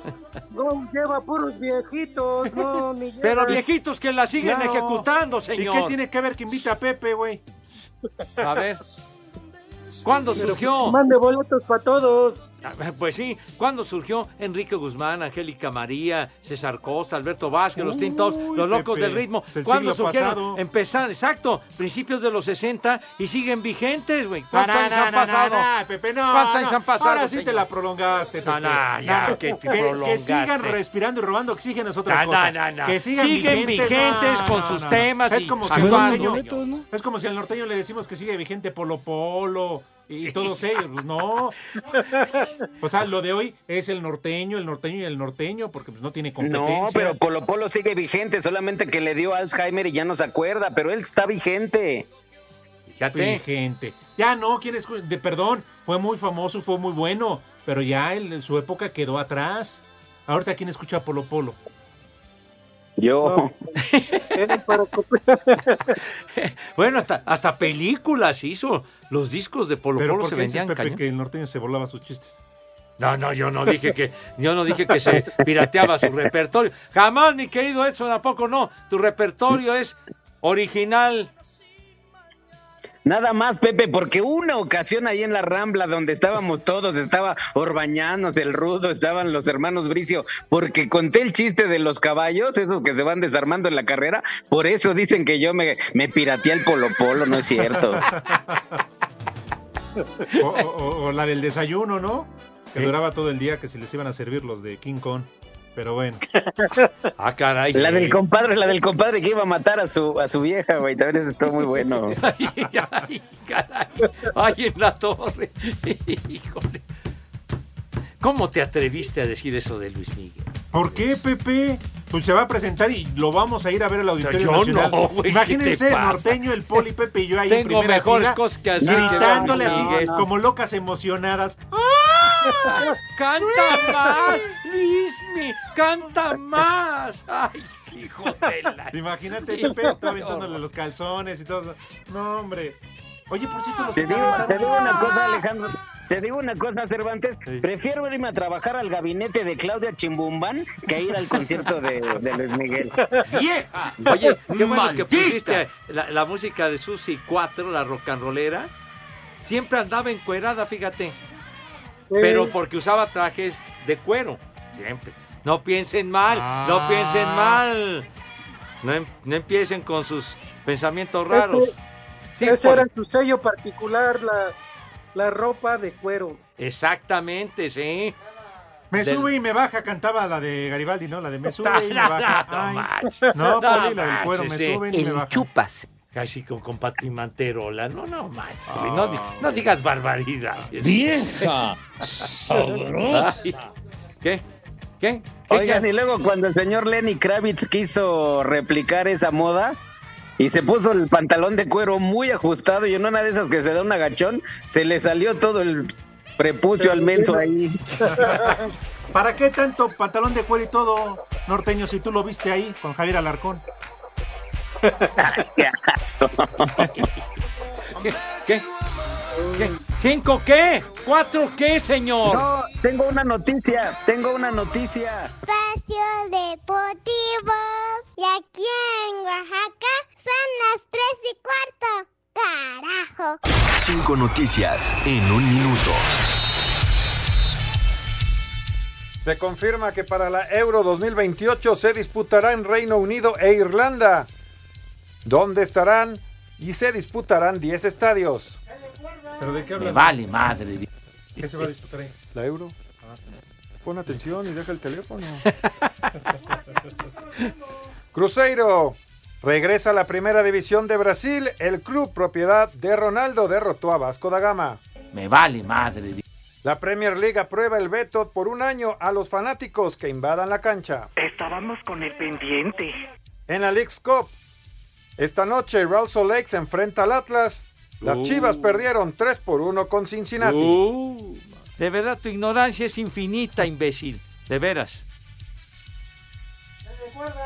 [SPEAKER 42] Go lleva puros viejitos, no, ni lleva-
[SPEAKER 2] Pero viejitos que la siguen ejecutando,
[SPEAKER 9] ¿Y
[SPEAKER 2] señor.
[SPEAKER 9] qué tiene que ver que invita a Pepe, güey?
[SPEAKER 2] A ver. ¿Cuándo
[SPEAKER 42] Pero
[SPEAKER 2] surgió?
[SPEAKER 42] Mande boletos para todos.
[SPEAKER 2] Ah, Pues sí, ¿cuándo surgió Enrique Guzmán, Angélica María, César Costa, Alberto Vázquez, los Teen Tops, los locos
[SPEAKER 9] Pepe,
[SPEAKER 2] del ritmo?
[SPEAKER 9] el
[SPEAKER 2] ¿Cuándo
[SPEAKER 9] siglo
[SPEAKER 2] surgieron?
[SPEAKER 9] pasado.
[SPEAKER 2] Empezaron, exacto, principios de los 60 y siguen vigentes, güey. ¿Cuántos años han pasado?
[SPEAKER 9] Pepe, no,
[SPEAKER 2] ¿Cuántos
[SPEAKER 9] no.
[SPEAKER 2] años han pasado,
[SPEAKER 9] Ahora sí te la prolongaste, Pepe.
[SPEAKER 2] No, no, ya, que te
[SPEAKER 9] que, que
[SPEAKER 2] prolongaste.
[SPEAKER 9] sigan respirando y robando oxígeno es otra
[SPEAKER 2] No,
[SPEAKER 9] cosa.
[SPEAKER 2] no, no, no.
[SPEAKER 9] Que sigan,
[SPEAKER 2] Siguen vigentes
[SPEAKER 9] no,
[SPEAKER 2] con
[SPEAKER 9] no,
[SPEAKER 2] sus
[SPEAKER 9] no.
[SPEAKER 2] temas
[SPEAKER 9] Es
[SPEAKER 2] y
[SPEAKER 9] como si norteño, es como si al norteño le decimos que sigue vigente Polo Polo y todos ellos. Pues no. O sea, lo de hoy es el norteño, el norteño y el norteño, porque pues no tiene competencia.
[SPEAKER 47] No, pero Polo Polo sigue vigente, solamente que le dio Alzheimer y ya no se acuerda, pero él está vigente.
[SPEAKER 2] Fíjate.
[SPEAKER 9] Vigente. Ya no, ¿quién es? De, perdón, fue muy famoso, fue muy bueno, pero ya él, en su época quedó atrás. Ahorita, ¿quién escucha a Polo Polo?
[SPEAKER 47] Yo.
[SPEAKER 2] Bueno, hasta, hasta películas hizo. Los discos de Polo
[SPEAKER 9] Pero
[SPEAKER 2] Polo
[SPEAKER 9] ¿por
[SPEAKER 2] se vendían
[SPEAKER 9] Pepe,
[SPEAKER 2] cañón.
[SPEAKER 9] que el norteño se volaba sus chistes?
[SPEAKER 2] No, no, yo no dije que, yo no dije que se pirateaba su repertorio. Jamás, mi querido Edson, ¿a poco no? Tu repertorio es original.
[SPEAKER 47] Nada más, Pepe, porque una ocasión ahí en la Rambla donde estábamos todos, estaba Orbañanos, el Rudo, estaban los hermanos Bricio, porque conté el chiste de los caballos, esos que se van desarmando en la carrera, por eso dicen que yo me, me pirateé el Polo Polo, no es cierto.
[SPEAKER 9] O, o- o- o la del desayuno, ¿no? Que duraba todo el día, que se les iban a servir los de King Kong. Pero bueno.
[SPEAKER 2] Ah, caray.
[SPEAKER 47] La del compadre, la del compadre que iba a matar a su, a su vieja, güey, también eso estuvo muy bueno.
[SPEAKER 2] Ay, ay, caray. Ay, en la torre. Híjole. ¿Cómo te atreviste a decir eso de Luis Miguel?
[SPEAKER 9] ¿Por qué, Pepe? Pues se va a presentar y lo vamos a ir a ver al Auditorio
[SPEAKER 2] Yo
[SPEAKER 9] Nacional.
[SPEAKER 2] no, güey, ¿qué
[SPEAKER 9] Imagínense,
[SPEAKER 2] te pasa?
[SPEAKER 9] norteño, el Poli, Pepe y yo ahí en
[SPEAKER 2] Tengo
[SPEAKER 9] primera
[SPEAKER 2] mejores
[SPEAKER 9] fila,
[SPEAKER 2] cosas que hacer
[SPEAKER 9] gritándole
[SPEAKER 2] Luis
[SPEAKER 9] así,
[SPEAKER 2] Miguel.
[SPEAKER 9] como locas emocionadas.
[SPEAKER 2] ¡Canta más! ¡Luismi! ¡Canta más! ¡Ay, hijo de la...
[SPEAKER 9] Imagínate, Pepe, está aventándole los calzones y todo eso. No, hombre. Oye, por cierto, los
[SPEAKER 47] Te
[SPEAKER 9] que
[SPEAKER 47] digo, te digo una cosa, Alejandro. Te digo una cosa, Cervantes. Prefiero irme a trabajar al gabinete de Claudia Chimbumban que ir al concierto de, de Luis Miguel.
[SPEAKER 2] ¡Vieja! Oye, qué bueno que
[SPEAKER 47] Maldita.
[SPEAKER 2] pusiste la, la música de Susi 4, la rock and rollera. Siempre andaba encuerada, fíjate. Pero porque usaba trajes de cuero. Siempre. No piensen mal, no
[SPEAKER 9] Ah.
[SPEAKER 2] piensen mal. No, em- no empiecen con sus pensamientos raros.
[SPEAKER 42] Ese,
[SPEAKER 2] Sí,
[SPEAKER 42] ese
[SPEAKER 2] por-
[SPEAKER 42] era su sello particular, la, la ropa de cuero.
[SPEAKER 2] Exactamente, sí.
[SPEAKER 9] Me
[SPEAKER 2] Del-
[SPEAKER 9] sube y me baja, cantaba la de Garibaldi, ¿no? La de me sube y me
[SPEAKER 2] No,
[SPEAKER 9] baja.
[SPEAKER 2] no
[SPEAKER 9] Ay. No,
[SPEAKER 2] No
[SPEAKER 9] Poli, la del cuero, me sube y me
[SPEAKER 2] El
[SPEAKER 9] baja.
[SPEAKER 2] chupas. Así con, con Pati Manterola. No, no manches.
[SPEAKER 9] Ah,
[SPEAKER 2] no, di- no digas barbaridad.
[SPEAKER 9] Vieja
[SPEAKER 47] sabrosa.
[SPEAKER 2] Ay, ¿Qué? ¿Qué? ¿Qué?
[SPEAKER 47] Oigan, y luego cuando el señor Lenny Kravitz quiso replicar esa moda y se puso el pantalón de cuero muy ajustado y en una de esas que se da un agachón, se le salió todo el prepucio al menso ahí.
[SPEAKER 9] ¿Para qué tanto pantalón de cuero y todo, norteño, si tú lo viste ahí con Javier Alarcón?
[SPEAKER 47] Qué asco.
[SPEAKER 2] ¿Qué? ¿Qué? ¿Qué? ¿Cinco qué? ¿Cuatro qué, señor?
[SPEAKER 47] No, tengo una noticia, tengo una noticia.
[SPEAKER 48] Espacio Deportivo. Y aquí en Oaxaca son las tres y cuarto. ¡Carajo!
[SPEAKER 49] Cinco noticias en un minuto.
[SPEAKER 50] Se confirma que para la Euro 2028 se disputará en Reino Unido e Irlanda, donde estarán y se disputarán 10 estadios. ¿Pero de qué
[SPEAKER 51] Me vale madre.
[SPEAKER 50] ¿Qué se va a disputar ahí? ¿La euro? Pon atención y deja el teléfono. Cruzeiro. Regresa a la primera división de Brasil. El club propiedad de Ronaldo derrotó a Vasco da Gama.
[SPEAKER 51] Me vale madre.
[SPEAKER 50] La Premier League aprueba el veto por un año a los fanáticos que invadan la cancha.
[SPEAKER 52] Estábamos con el pendiente.
[SPEAKER 50] En la League's Cup. Esta noche Real Salt Lake se enfrenta al Atlas. Las
[SPEAKER 2] Uh.
[SPEAKER 50] Chivas perdieron 3 por 1 con Cincinnati.
[SPEAKER 2] Uh, de verdad, tu ignorancia es infinita, imbécil. De veras.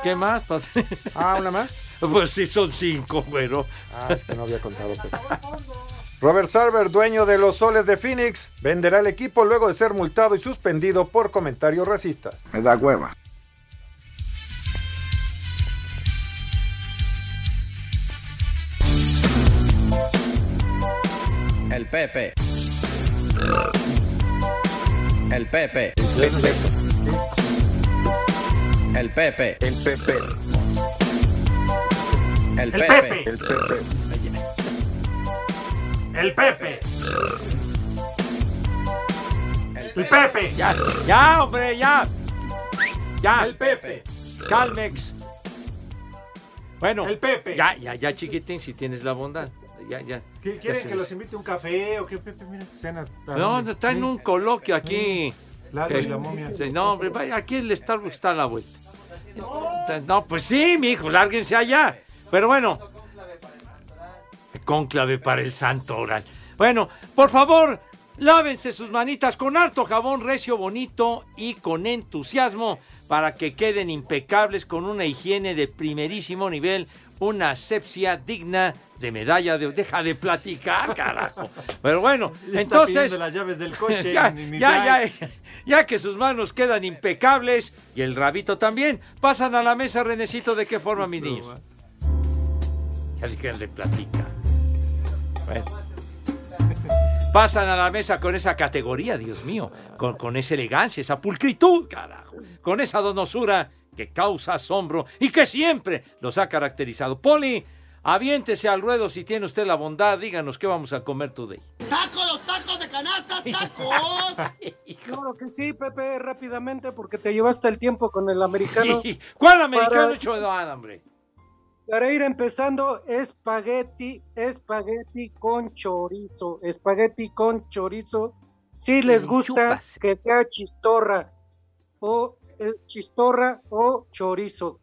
[SPEAKER 2] ¿Qué más?
[SPEAKER 50] Ah, ¿una más?
[SPEAKER 2] Pues sí, son cinco, pero.
[SPEAKER 50] Ah, es que no había contado. Pepe. Robert Sarver, dueño de los Soles de Phoenix, venderá el equipo luego de ser multado y suspendido por comentarios racistas.
[SPEAKER 53] Me da hueva.
[SPEAKER 54] El Pepe. El Pepe. El Pepe.
[SPEAKER 12] El Pepe.
[SPEAKER 54] El
[SPEAKER 52] Pepe.
[SPEAKER 54] Pepe.
[SPEAKER 12] El Pepe.
[SPEAKER 52] El Pepe. El Pepe.
[SPEAKER 2] Ya, ya, hombre, ya. Ya.
[SPEAKER 52] El Pepe.
[SPEAKER 2] Calmex. Bueno.
[SPEAKER 52] El Pepe.
[SPEAKER 2] Ya, ya, ya, chiquitín, si tienes la bondad. Ya, ya.
[SPEAKER 9] ¿Qué-
[SPEAKER 2] Ya
[SPEAKER 9] ¿Quieren que los invite a un café o qué, Pepe? Mira, sean a- a
[SPEAKER 2] No, está en un coloquio aquí.
[SPEAKER 9] Lalo y
[SPEAKER 2] Este,
[SPEAKER 9] la momia.
[SPEAKER 2] No, hombre, vaya, aquí el Starbucks está a la vuelta. No, pues sí, mi hijo, lárguense allá. Pero bueno. Cónclave para el santo oral. Bueno, por favor, lávense sus manitas con harto jabón recio, bonito y con entusiasmo para que queden impecables con una higiene de primerísimo nivel, una asepsia digna de medalla de... Deja de platicar, carajo. Pero bueno,
[SPEAKER 9] está
[SPEAKER 2] entonces...
[SPEAKER 9] pidiendo las llaves del coche.
[SPEAKER 2] ya, ya, ya, ya que sus manos quedan impecables y el rabito también, pasan a la mesa, Renecito, ¿de qué forma, mis niños? Ya dejen de platicar. Bueno. Pasan a la mesa con esa categoría, Dios mío, con, con esa elegancia, esa pulcritud, carajo, con esa donosura que causa asombro y que siempre los ha caracterizado. Poli, aviéntese al ruedo si tiene usted la bondad, díganos qué vamos a comer today.
[SPEAKER 11] ¡Tacos, los tacos de canasta, tacos! Claro que sí, Pepe, rápidamente, porque te llevaste el tiempo con el americano.
[SPEAKER 2] ¿Cuál americano
[SPEAKER 11] Para-
[SPEAKER 2] hecho de hombre?
[SPEAKER 11] Para ir empezando, espagueti, espagueti con chorizo, espagueti con chorizo. Si les gusta que sea chistorra o chistorra o chorizo.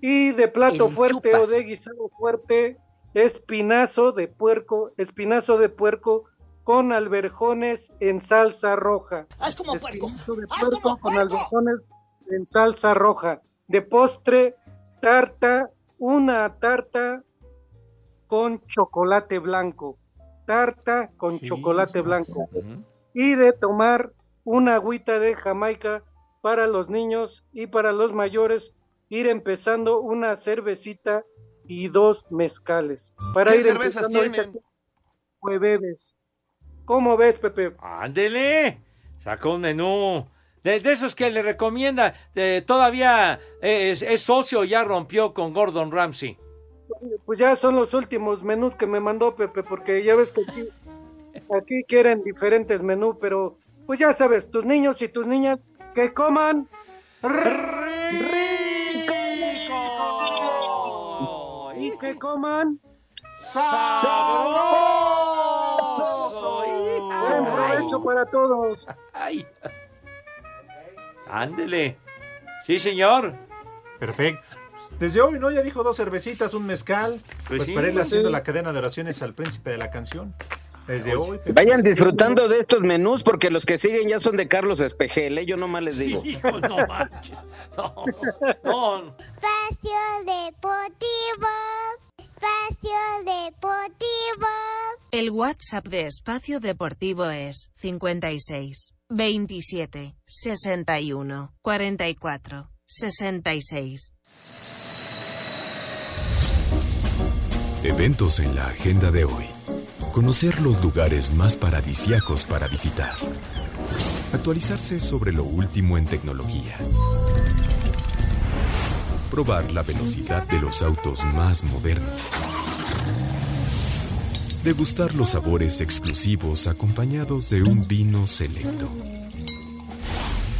[SPEAKER 11] Y de plato
[SPEAKER 23] El
[SPEAKER 11] fuerte
[SPEAKER 23] chupas.
[SPEAKER 11] o de guisado fuerte, espinazo de puerco, espinazo de puerco con alberjones en salsa roja.
[SPEAKER 23] Haz como puerco.
[SPEAKER 11] Espinazo de
[SPEAKER 23] Haz
[SPEAKER 11] puerco
[SPEAKER 23] como
[SPEAKER 11] con
[SPEAKER 23] puerco.
[SPEAKER 11] alberjones en salsa roja. De postre, tarta, una tarta con chocolate blanco. Tarta con chocolate blanco. Y de tomar una agüita de Jamaica para los niños y para los mayores. Ir empezando una cervecita y dos mezcales. Para
[SPEAKER 23] ¿Qué
[SPEAKER 11] ir
[SPEAKER 23] cervezas tienen?
[SPEAKER 11] que bebes. ¿Cómo ves, Pepe?
[SPEAKER 2] Ándele, sacó un menú. De, de esos que le recomienda, eh, todavía es, es socio, ya rompió con Gordon Ramsay.
[SPEAKER 11] Pues ya son los últimos menús que me mandó Pepe, porque ya ves que aquí, aquí quieren diferentes menús, pero pues ya sabes, tus niños y tus niñas que coman rico y que coman sabroso. Buen provecho para todos.
[SPEAKER 2] Ay. Ándele. Sí, señor.
[SPEAKER 9] Perfecto. Desde hoy, ¿no? Ya dijo dos cervecitas, un mezcal. Pues,
[SPEAKER 2] sí,
[SPEAKER 9] para
[SPEAKER 2] pues
[SPEAKER 9] haciendo
[SPEAKER 2] sí.
[SPEAKER 9] la cadena de oraciones al príncipe de la canción. Desde hoy.
[SPEAKER 47] Vayan disfrutando de estos menús porque los que siguen ya son de Carlos Espejel, ¿eh? yo nomás les digo.
[SPEAKER 2] Hijo, no manches. No, no.
[SPEAKER 48] Espacio Deportivo. Espacio Deportivo.
[SPEAKER 55] El WhatsApp de Espacio Deportivo es 56 27 61 44 66.
[SPEAKER 56] Eventos en la agenda de hoy. Conocer los lugares más paradisiacos para visitar. Actualizarse sobre lo último en tecnología. Probar la velocidad de los autos más modernos. Degustar los sabores exclusivos acompañados de un vino selecto.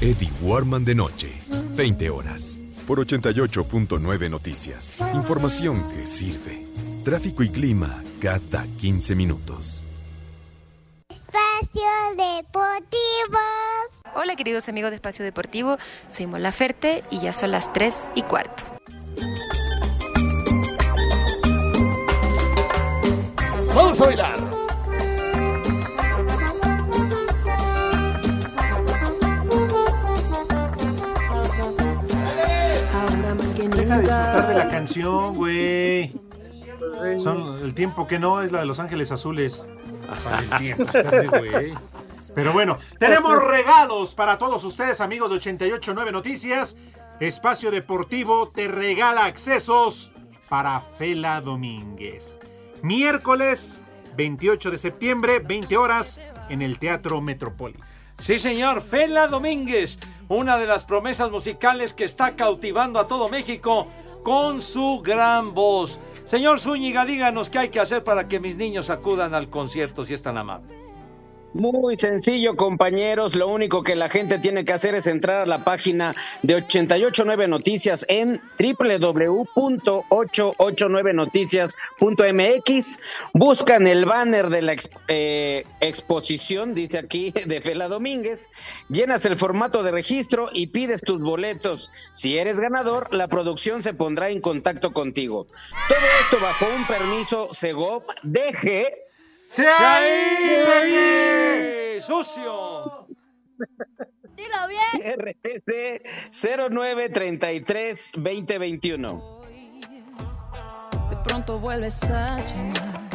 [SPEAKER 56] Eddie Warman de noche, 20 horas. Por 88.9 Noticias. Información que sirve. Tráfico y clima cada 15 minutos.
[SPEAKER 48] Espacio Deportivo.
[SPEAKER 57] Hola queridos amigos de Espacio Deportivo, soy Mola Ferte y ya son las 3 y cuarto.
[SPEAKER 26] Vamos a bailar.
[SPEAKER 9] Deja de disfrutar de la canción, güey. Son el tiempo que no es la de Los Ángeles Azules. Para el tiempo, espérame, güey. Pero bueno, tenemos regalos para todos ustedes, amigos de 889 Noticias. Espacio Deportivo te regala accesos para Fela Domínguez. Miércoles 28 de septiembre, 20 horas, en el Teatro Metropoli.
[SPEAKER 2] Sí, señor, Fela Domínguez, una de las promesas musicales que está cautivando a todo México con su gran voz. Señor Zúñiga, díganos qué hay que hacer para que mis niños acudan al concierto si es tan amable.
[SPEAKER 47] Muy sencillo, compañeros. Lo único que la gente tiene que hacer es entrar a la página de 889 Noticias en www.889noticias.mx. Buscan el banner de la eh, exposición, dice aquí, de Fela Domínguez. Llenas el formato de registro y pides tus boletos. Si eres ganador, la producción se pondrá en contacto contigo. Todo esto bajo un permiso Segov DG.
[SPEAKER 2] ¡Se ahí, ¡Sucio!
[SPEAKER 48] Dilo bien.
[SPEAKER 47] RTC 0933 2021.
[SPEAKER 58] De pronto vuelves a llamar.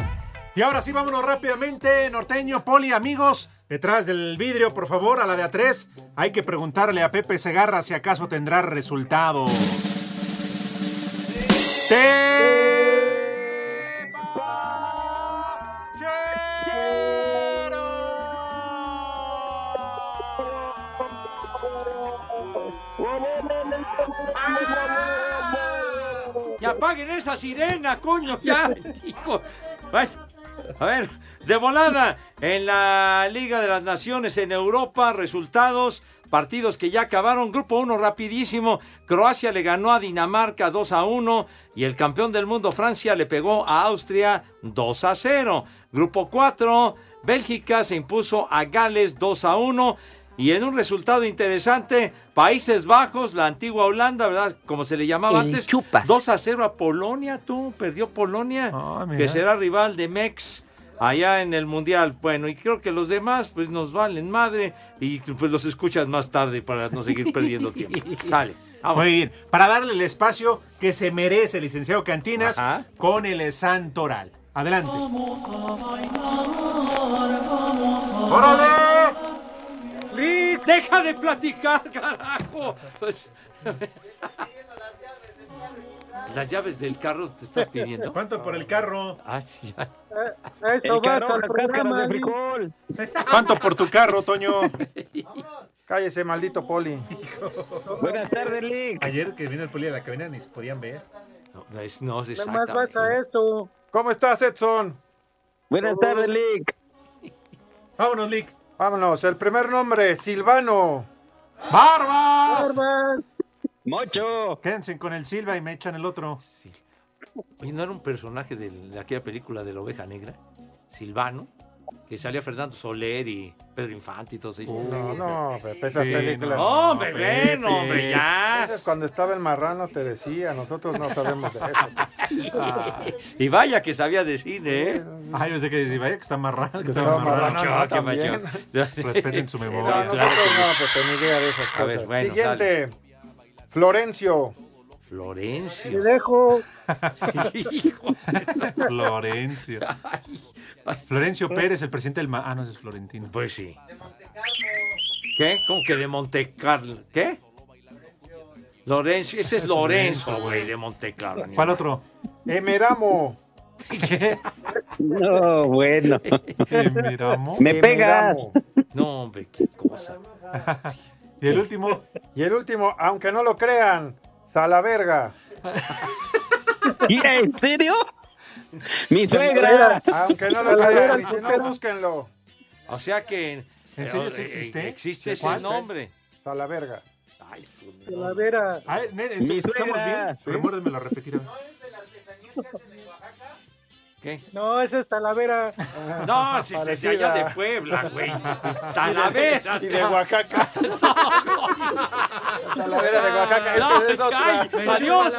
[SPEAKER 9] Y ahora sí, vámonos rápidamente, norteño, poli, amigos. Detrás del vidrio, por favor, a la de A3. Hay que preguntarle a Pepe Segarra si acaso tendrá resultado.
[SPEAKER 2] ¡Ya apaguen esa sirena, coño! ¡Ya! hijo. Bueno, a ver, de volada, en la Liga de las Naciones en Europa, resultados, partidos que ya acabaron. Grupo 1 rapidísimo, Croacia le ganó a Dinamarca 2 a 1 y el campeón del mundo Francia le pegó a Austria 2 a 0. Grupo 4, Bélgica se impuso a Gales 2 a 1. Y en un resultado interesante, Países Bajos, la antigua Holanda, ¿verdad? Como se le llamaba
[SPEAKER 44] El
[SPEAKER 2] antes.
[SPEAKER 44] chupas.
[SPEAKER 2] 2 a 0 a Polonia, tú, perdió Polonia,
[SPEAKER 9] Ah,
[SPEAKER 2] que será rival de Mex allá en el Mundial. Bueno, y creo que los demás, pues nos valen madre y pues los escuchas más tarde para no seguir perdiendo tiempo. Sale. vámonos.
[SPEAKER 9] Muy bien, para darle el espacio que se merece el licenciado Cantinas
[SPEAKER 2] Ajá.
[SPEAKER 9] con el Santoral. Adelante.
[SPEAKER 2] ¡Órale! ¡Deja de platicar, carajo! Pues, ¿Las llaves del carro te estás pidiendo?
[SPEAKER 9] ¿Cuánto por el carro?
[SPEAKER 2] Ah, sí, ya.
[SPEAKER 42] A eso
[SPEAKER 47] carro,
[SPEAKER 42] al programa.
[SPEAKER 47] de.
[SPEAKER 9] ¿Cuánto por tu carro, Toño?
[SPEAKER 50] Cállese, maldito poli.
[SPEAKER 47] Buenas tardes, Lick.
[SPEAKER 9] Ayer que vino el poli a la cabina ni se podían ver.
[SPEAKER 2] No, es, no, es
[SPEAKER 42] Nada más vas a eso.
[SPEAKER 50] ¿Cómo estás, Edson?
[SPEAKER 47] Buenas tardes, Lick.
[SPEAKER 9] Vámonos, Lick.
[SPEAKER 50] Vámonos, el primer nombre, Silvano.
[SPEAKER 9] ¡Barbas!
[SPEAKER 42] Barbas.
[SPEAKER 47] Mocho.
[SPEAKER 9] Quédense con el Silva y me echan el otro.
[SPEAKER 2] Oye, ¿no era un personaje del- de, aquella película de la oveja negra? Silvano, que salía Fernando Soler y Pedro Infante y todos ellos.
[SPEAKER 50] No, no, Pepe, esas
[SPEAKER 9] Sí,
[SPEAKER 50] películas.
[SPEAKER 2] No, hombre,
[SPEAKER 9] Pepe.
[SPEAKER 2] bueno, hombre, ya.
[SPEAKER 50] Ese es cuando estaba el marrano, te decía, nosotros no sabemos de eso.
[SPEAKER 2] Y vaya que sabía de cine, ¿eh?
[SPEAKER 9] Ay, yo sé que vaya que está marrano. Que
[SPEAKER 50] Que
[SPEAKER 9] está
[SPEAKER 50] estaba
[SPEAKER 9] marrano.
[SPEAKER 50] marrano, no.
[SPEAKER 9] Respeten su
[SPEAKER 50] No,
[SPEAKER 9] memoria.
[SPEAKER 2] claro que
[SPEAKER 50] no, Pepe, ni idea de esas
[SPEAKER 2] A
[SPEAKER 50] cosas.
[SPEAKER 2] ver, bueno,
[SPEAKER 50] Siguiente, Florencio.
[SPEAKER 42] Te
[SPEAKER 2] Florencio.
[SPEAKER 42] dejo.
[SPEAKER 2] Hijo de-
[SPEAKER 9] Florencio. Florencio Pérez, el presidente del... Ma- ah, no, ese es Florentino.
[SPEAKER 2] Pues sí. ¿Qué? ¿Cómo que de Monte Carlo? ¿Qué? Lorenzo, ese es
[SPEAKER 9] Es
[SPEAKER 2] Lorenzo, güey, de Monte Carlo.
[SPEAKER 9] ¿Cuál otro?
[SPEAKER 50] Emeramo.
[SPEAKER 47] No, bueno.
[SPEAKER 9] Miramo.
[SPEAKER 47] Me pegas.
[SPEAKER 50] Emeramo.
[SPEAKER 2] No, hombre, qué cosa.
[SPEAKER 9] Y el último,
[SPEAKER 50] Y el último, aunque no lo crean, Salaverga.
[SPEAKER 47] ¿Y ¿En serio? Mi suegra.
[SPEAKER 50] Aunque no lo crean, si no, búsquenlo.
[SPEAKER 2] O sea que.
[SPEAKER 9] ¿En serio sí existe?
[SPEAKER 2] eh, Existe ese
[SPEAKER 9] ¿Cuál?
[SPEAKER 2] nombre.
[SPEAKER 50] A la verga.
[SPEAKER 2] Ay,
[SPEAKER 42] Talavera.
[SPEAKER 9] A ver, nene, ¿en
[SPEAKER 47] Mi
[SPEAKER 9] serio escuchamos
[SPEAKER 47] suegra.
[SPEAKER 9] bien? Remuérdemelo a repetir. a ver.
[SPEAKER 2] ¿Qué?
[SPEAKER 42] No, esa es Talavera.
[SPEAKER 2] No, si se allá de Puebla, güey. Talavera.
[SPEAKER 50] Y de Oaxaca. Talavera de Oaxaca.
[SPEAKER 2] No,
[SPEAKER 50] Esta es otra.
[SPEAKER 2] ay, adiós.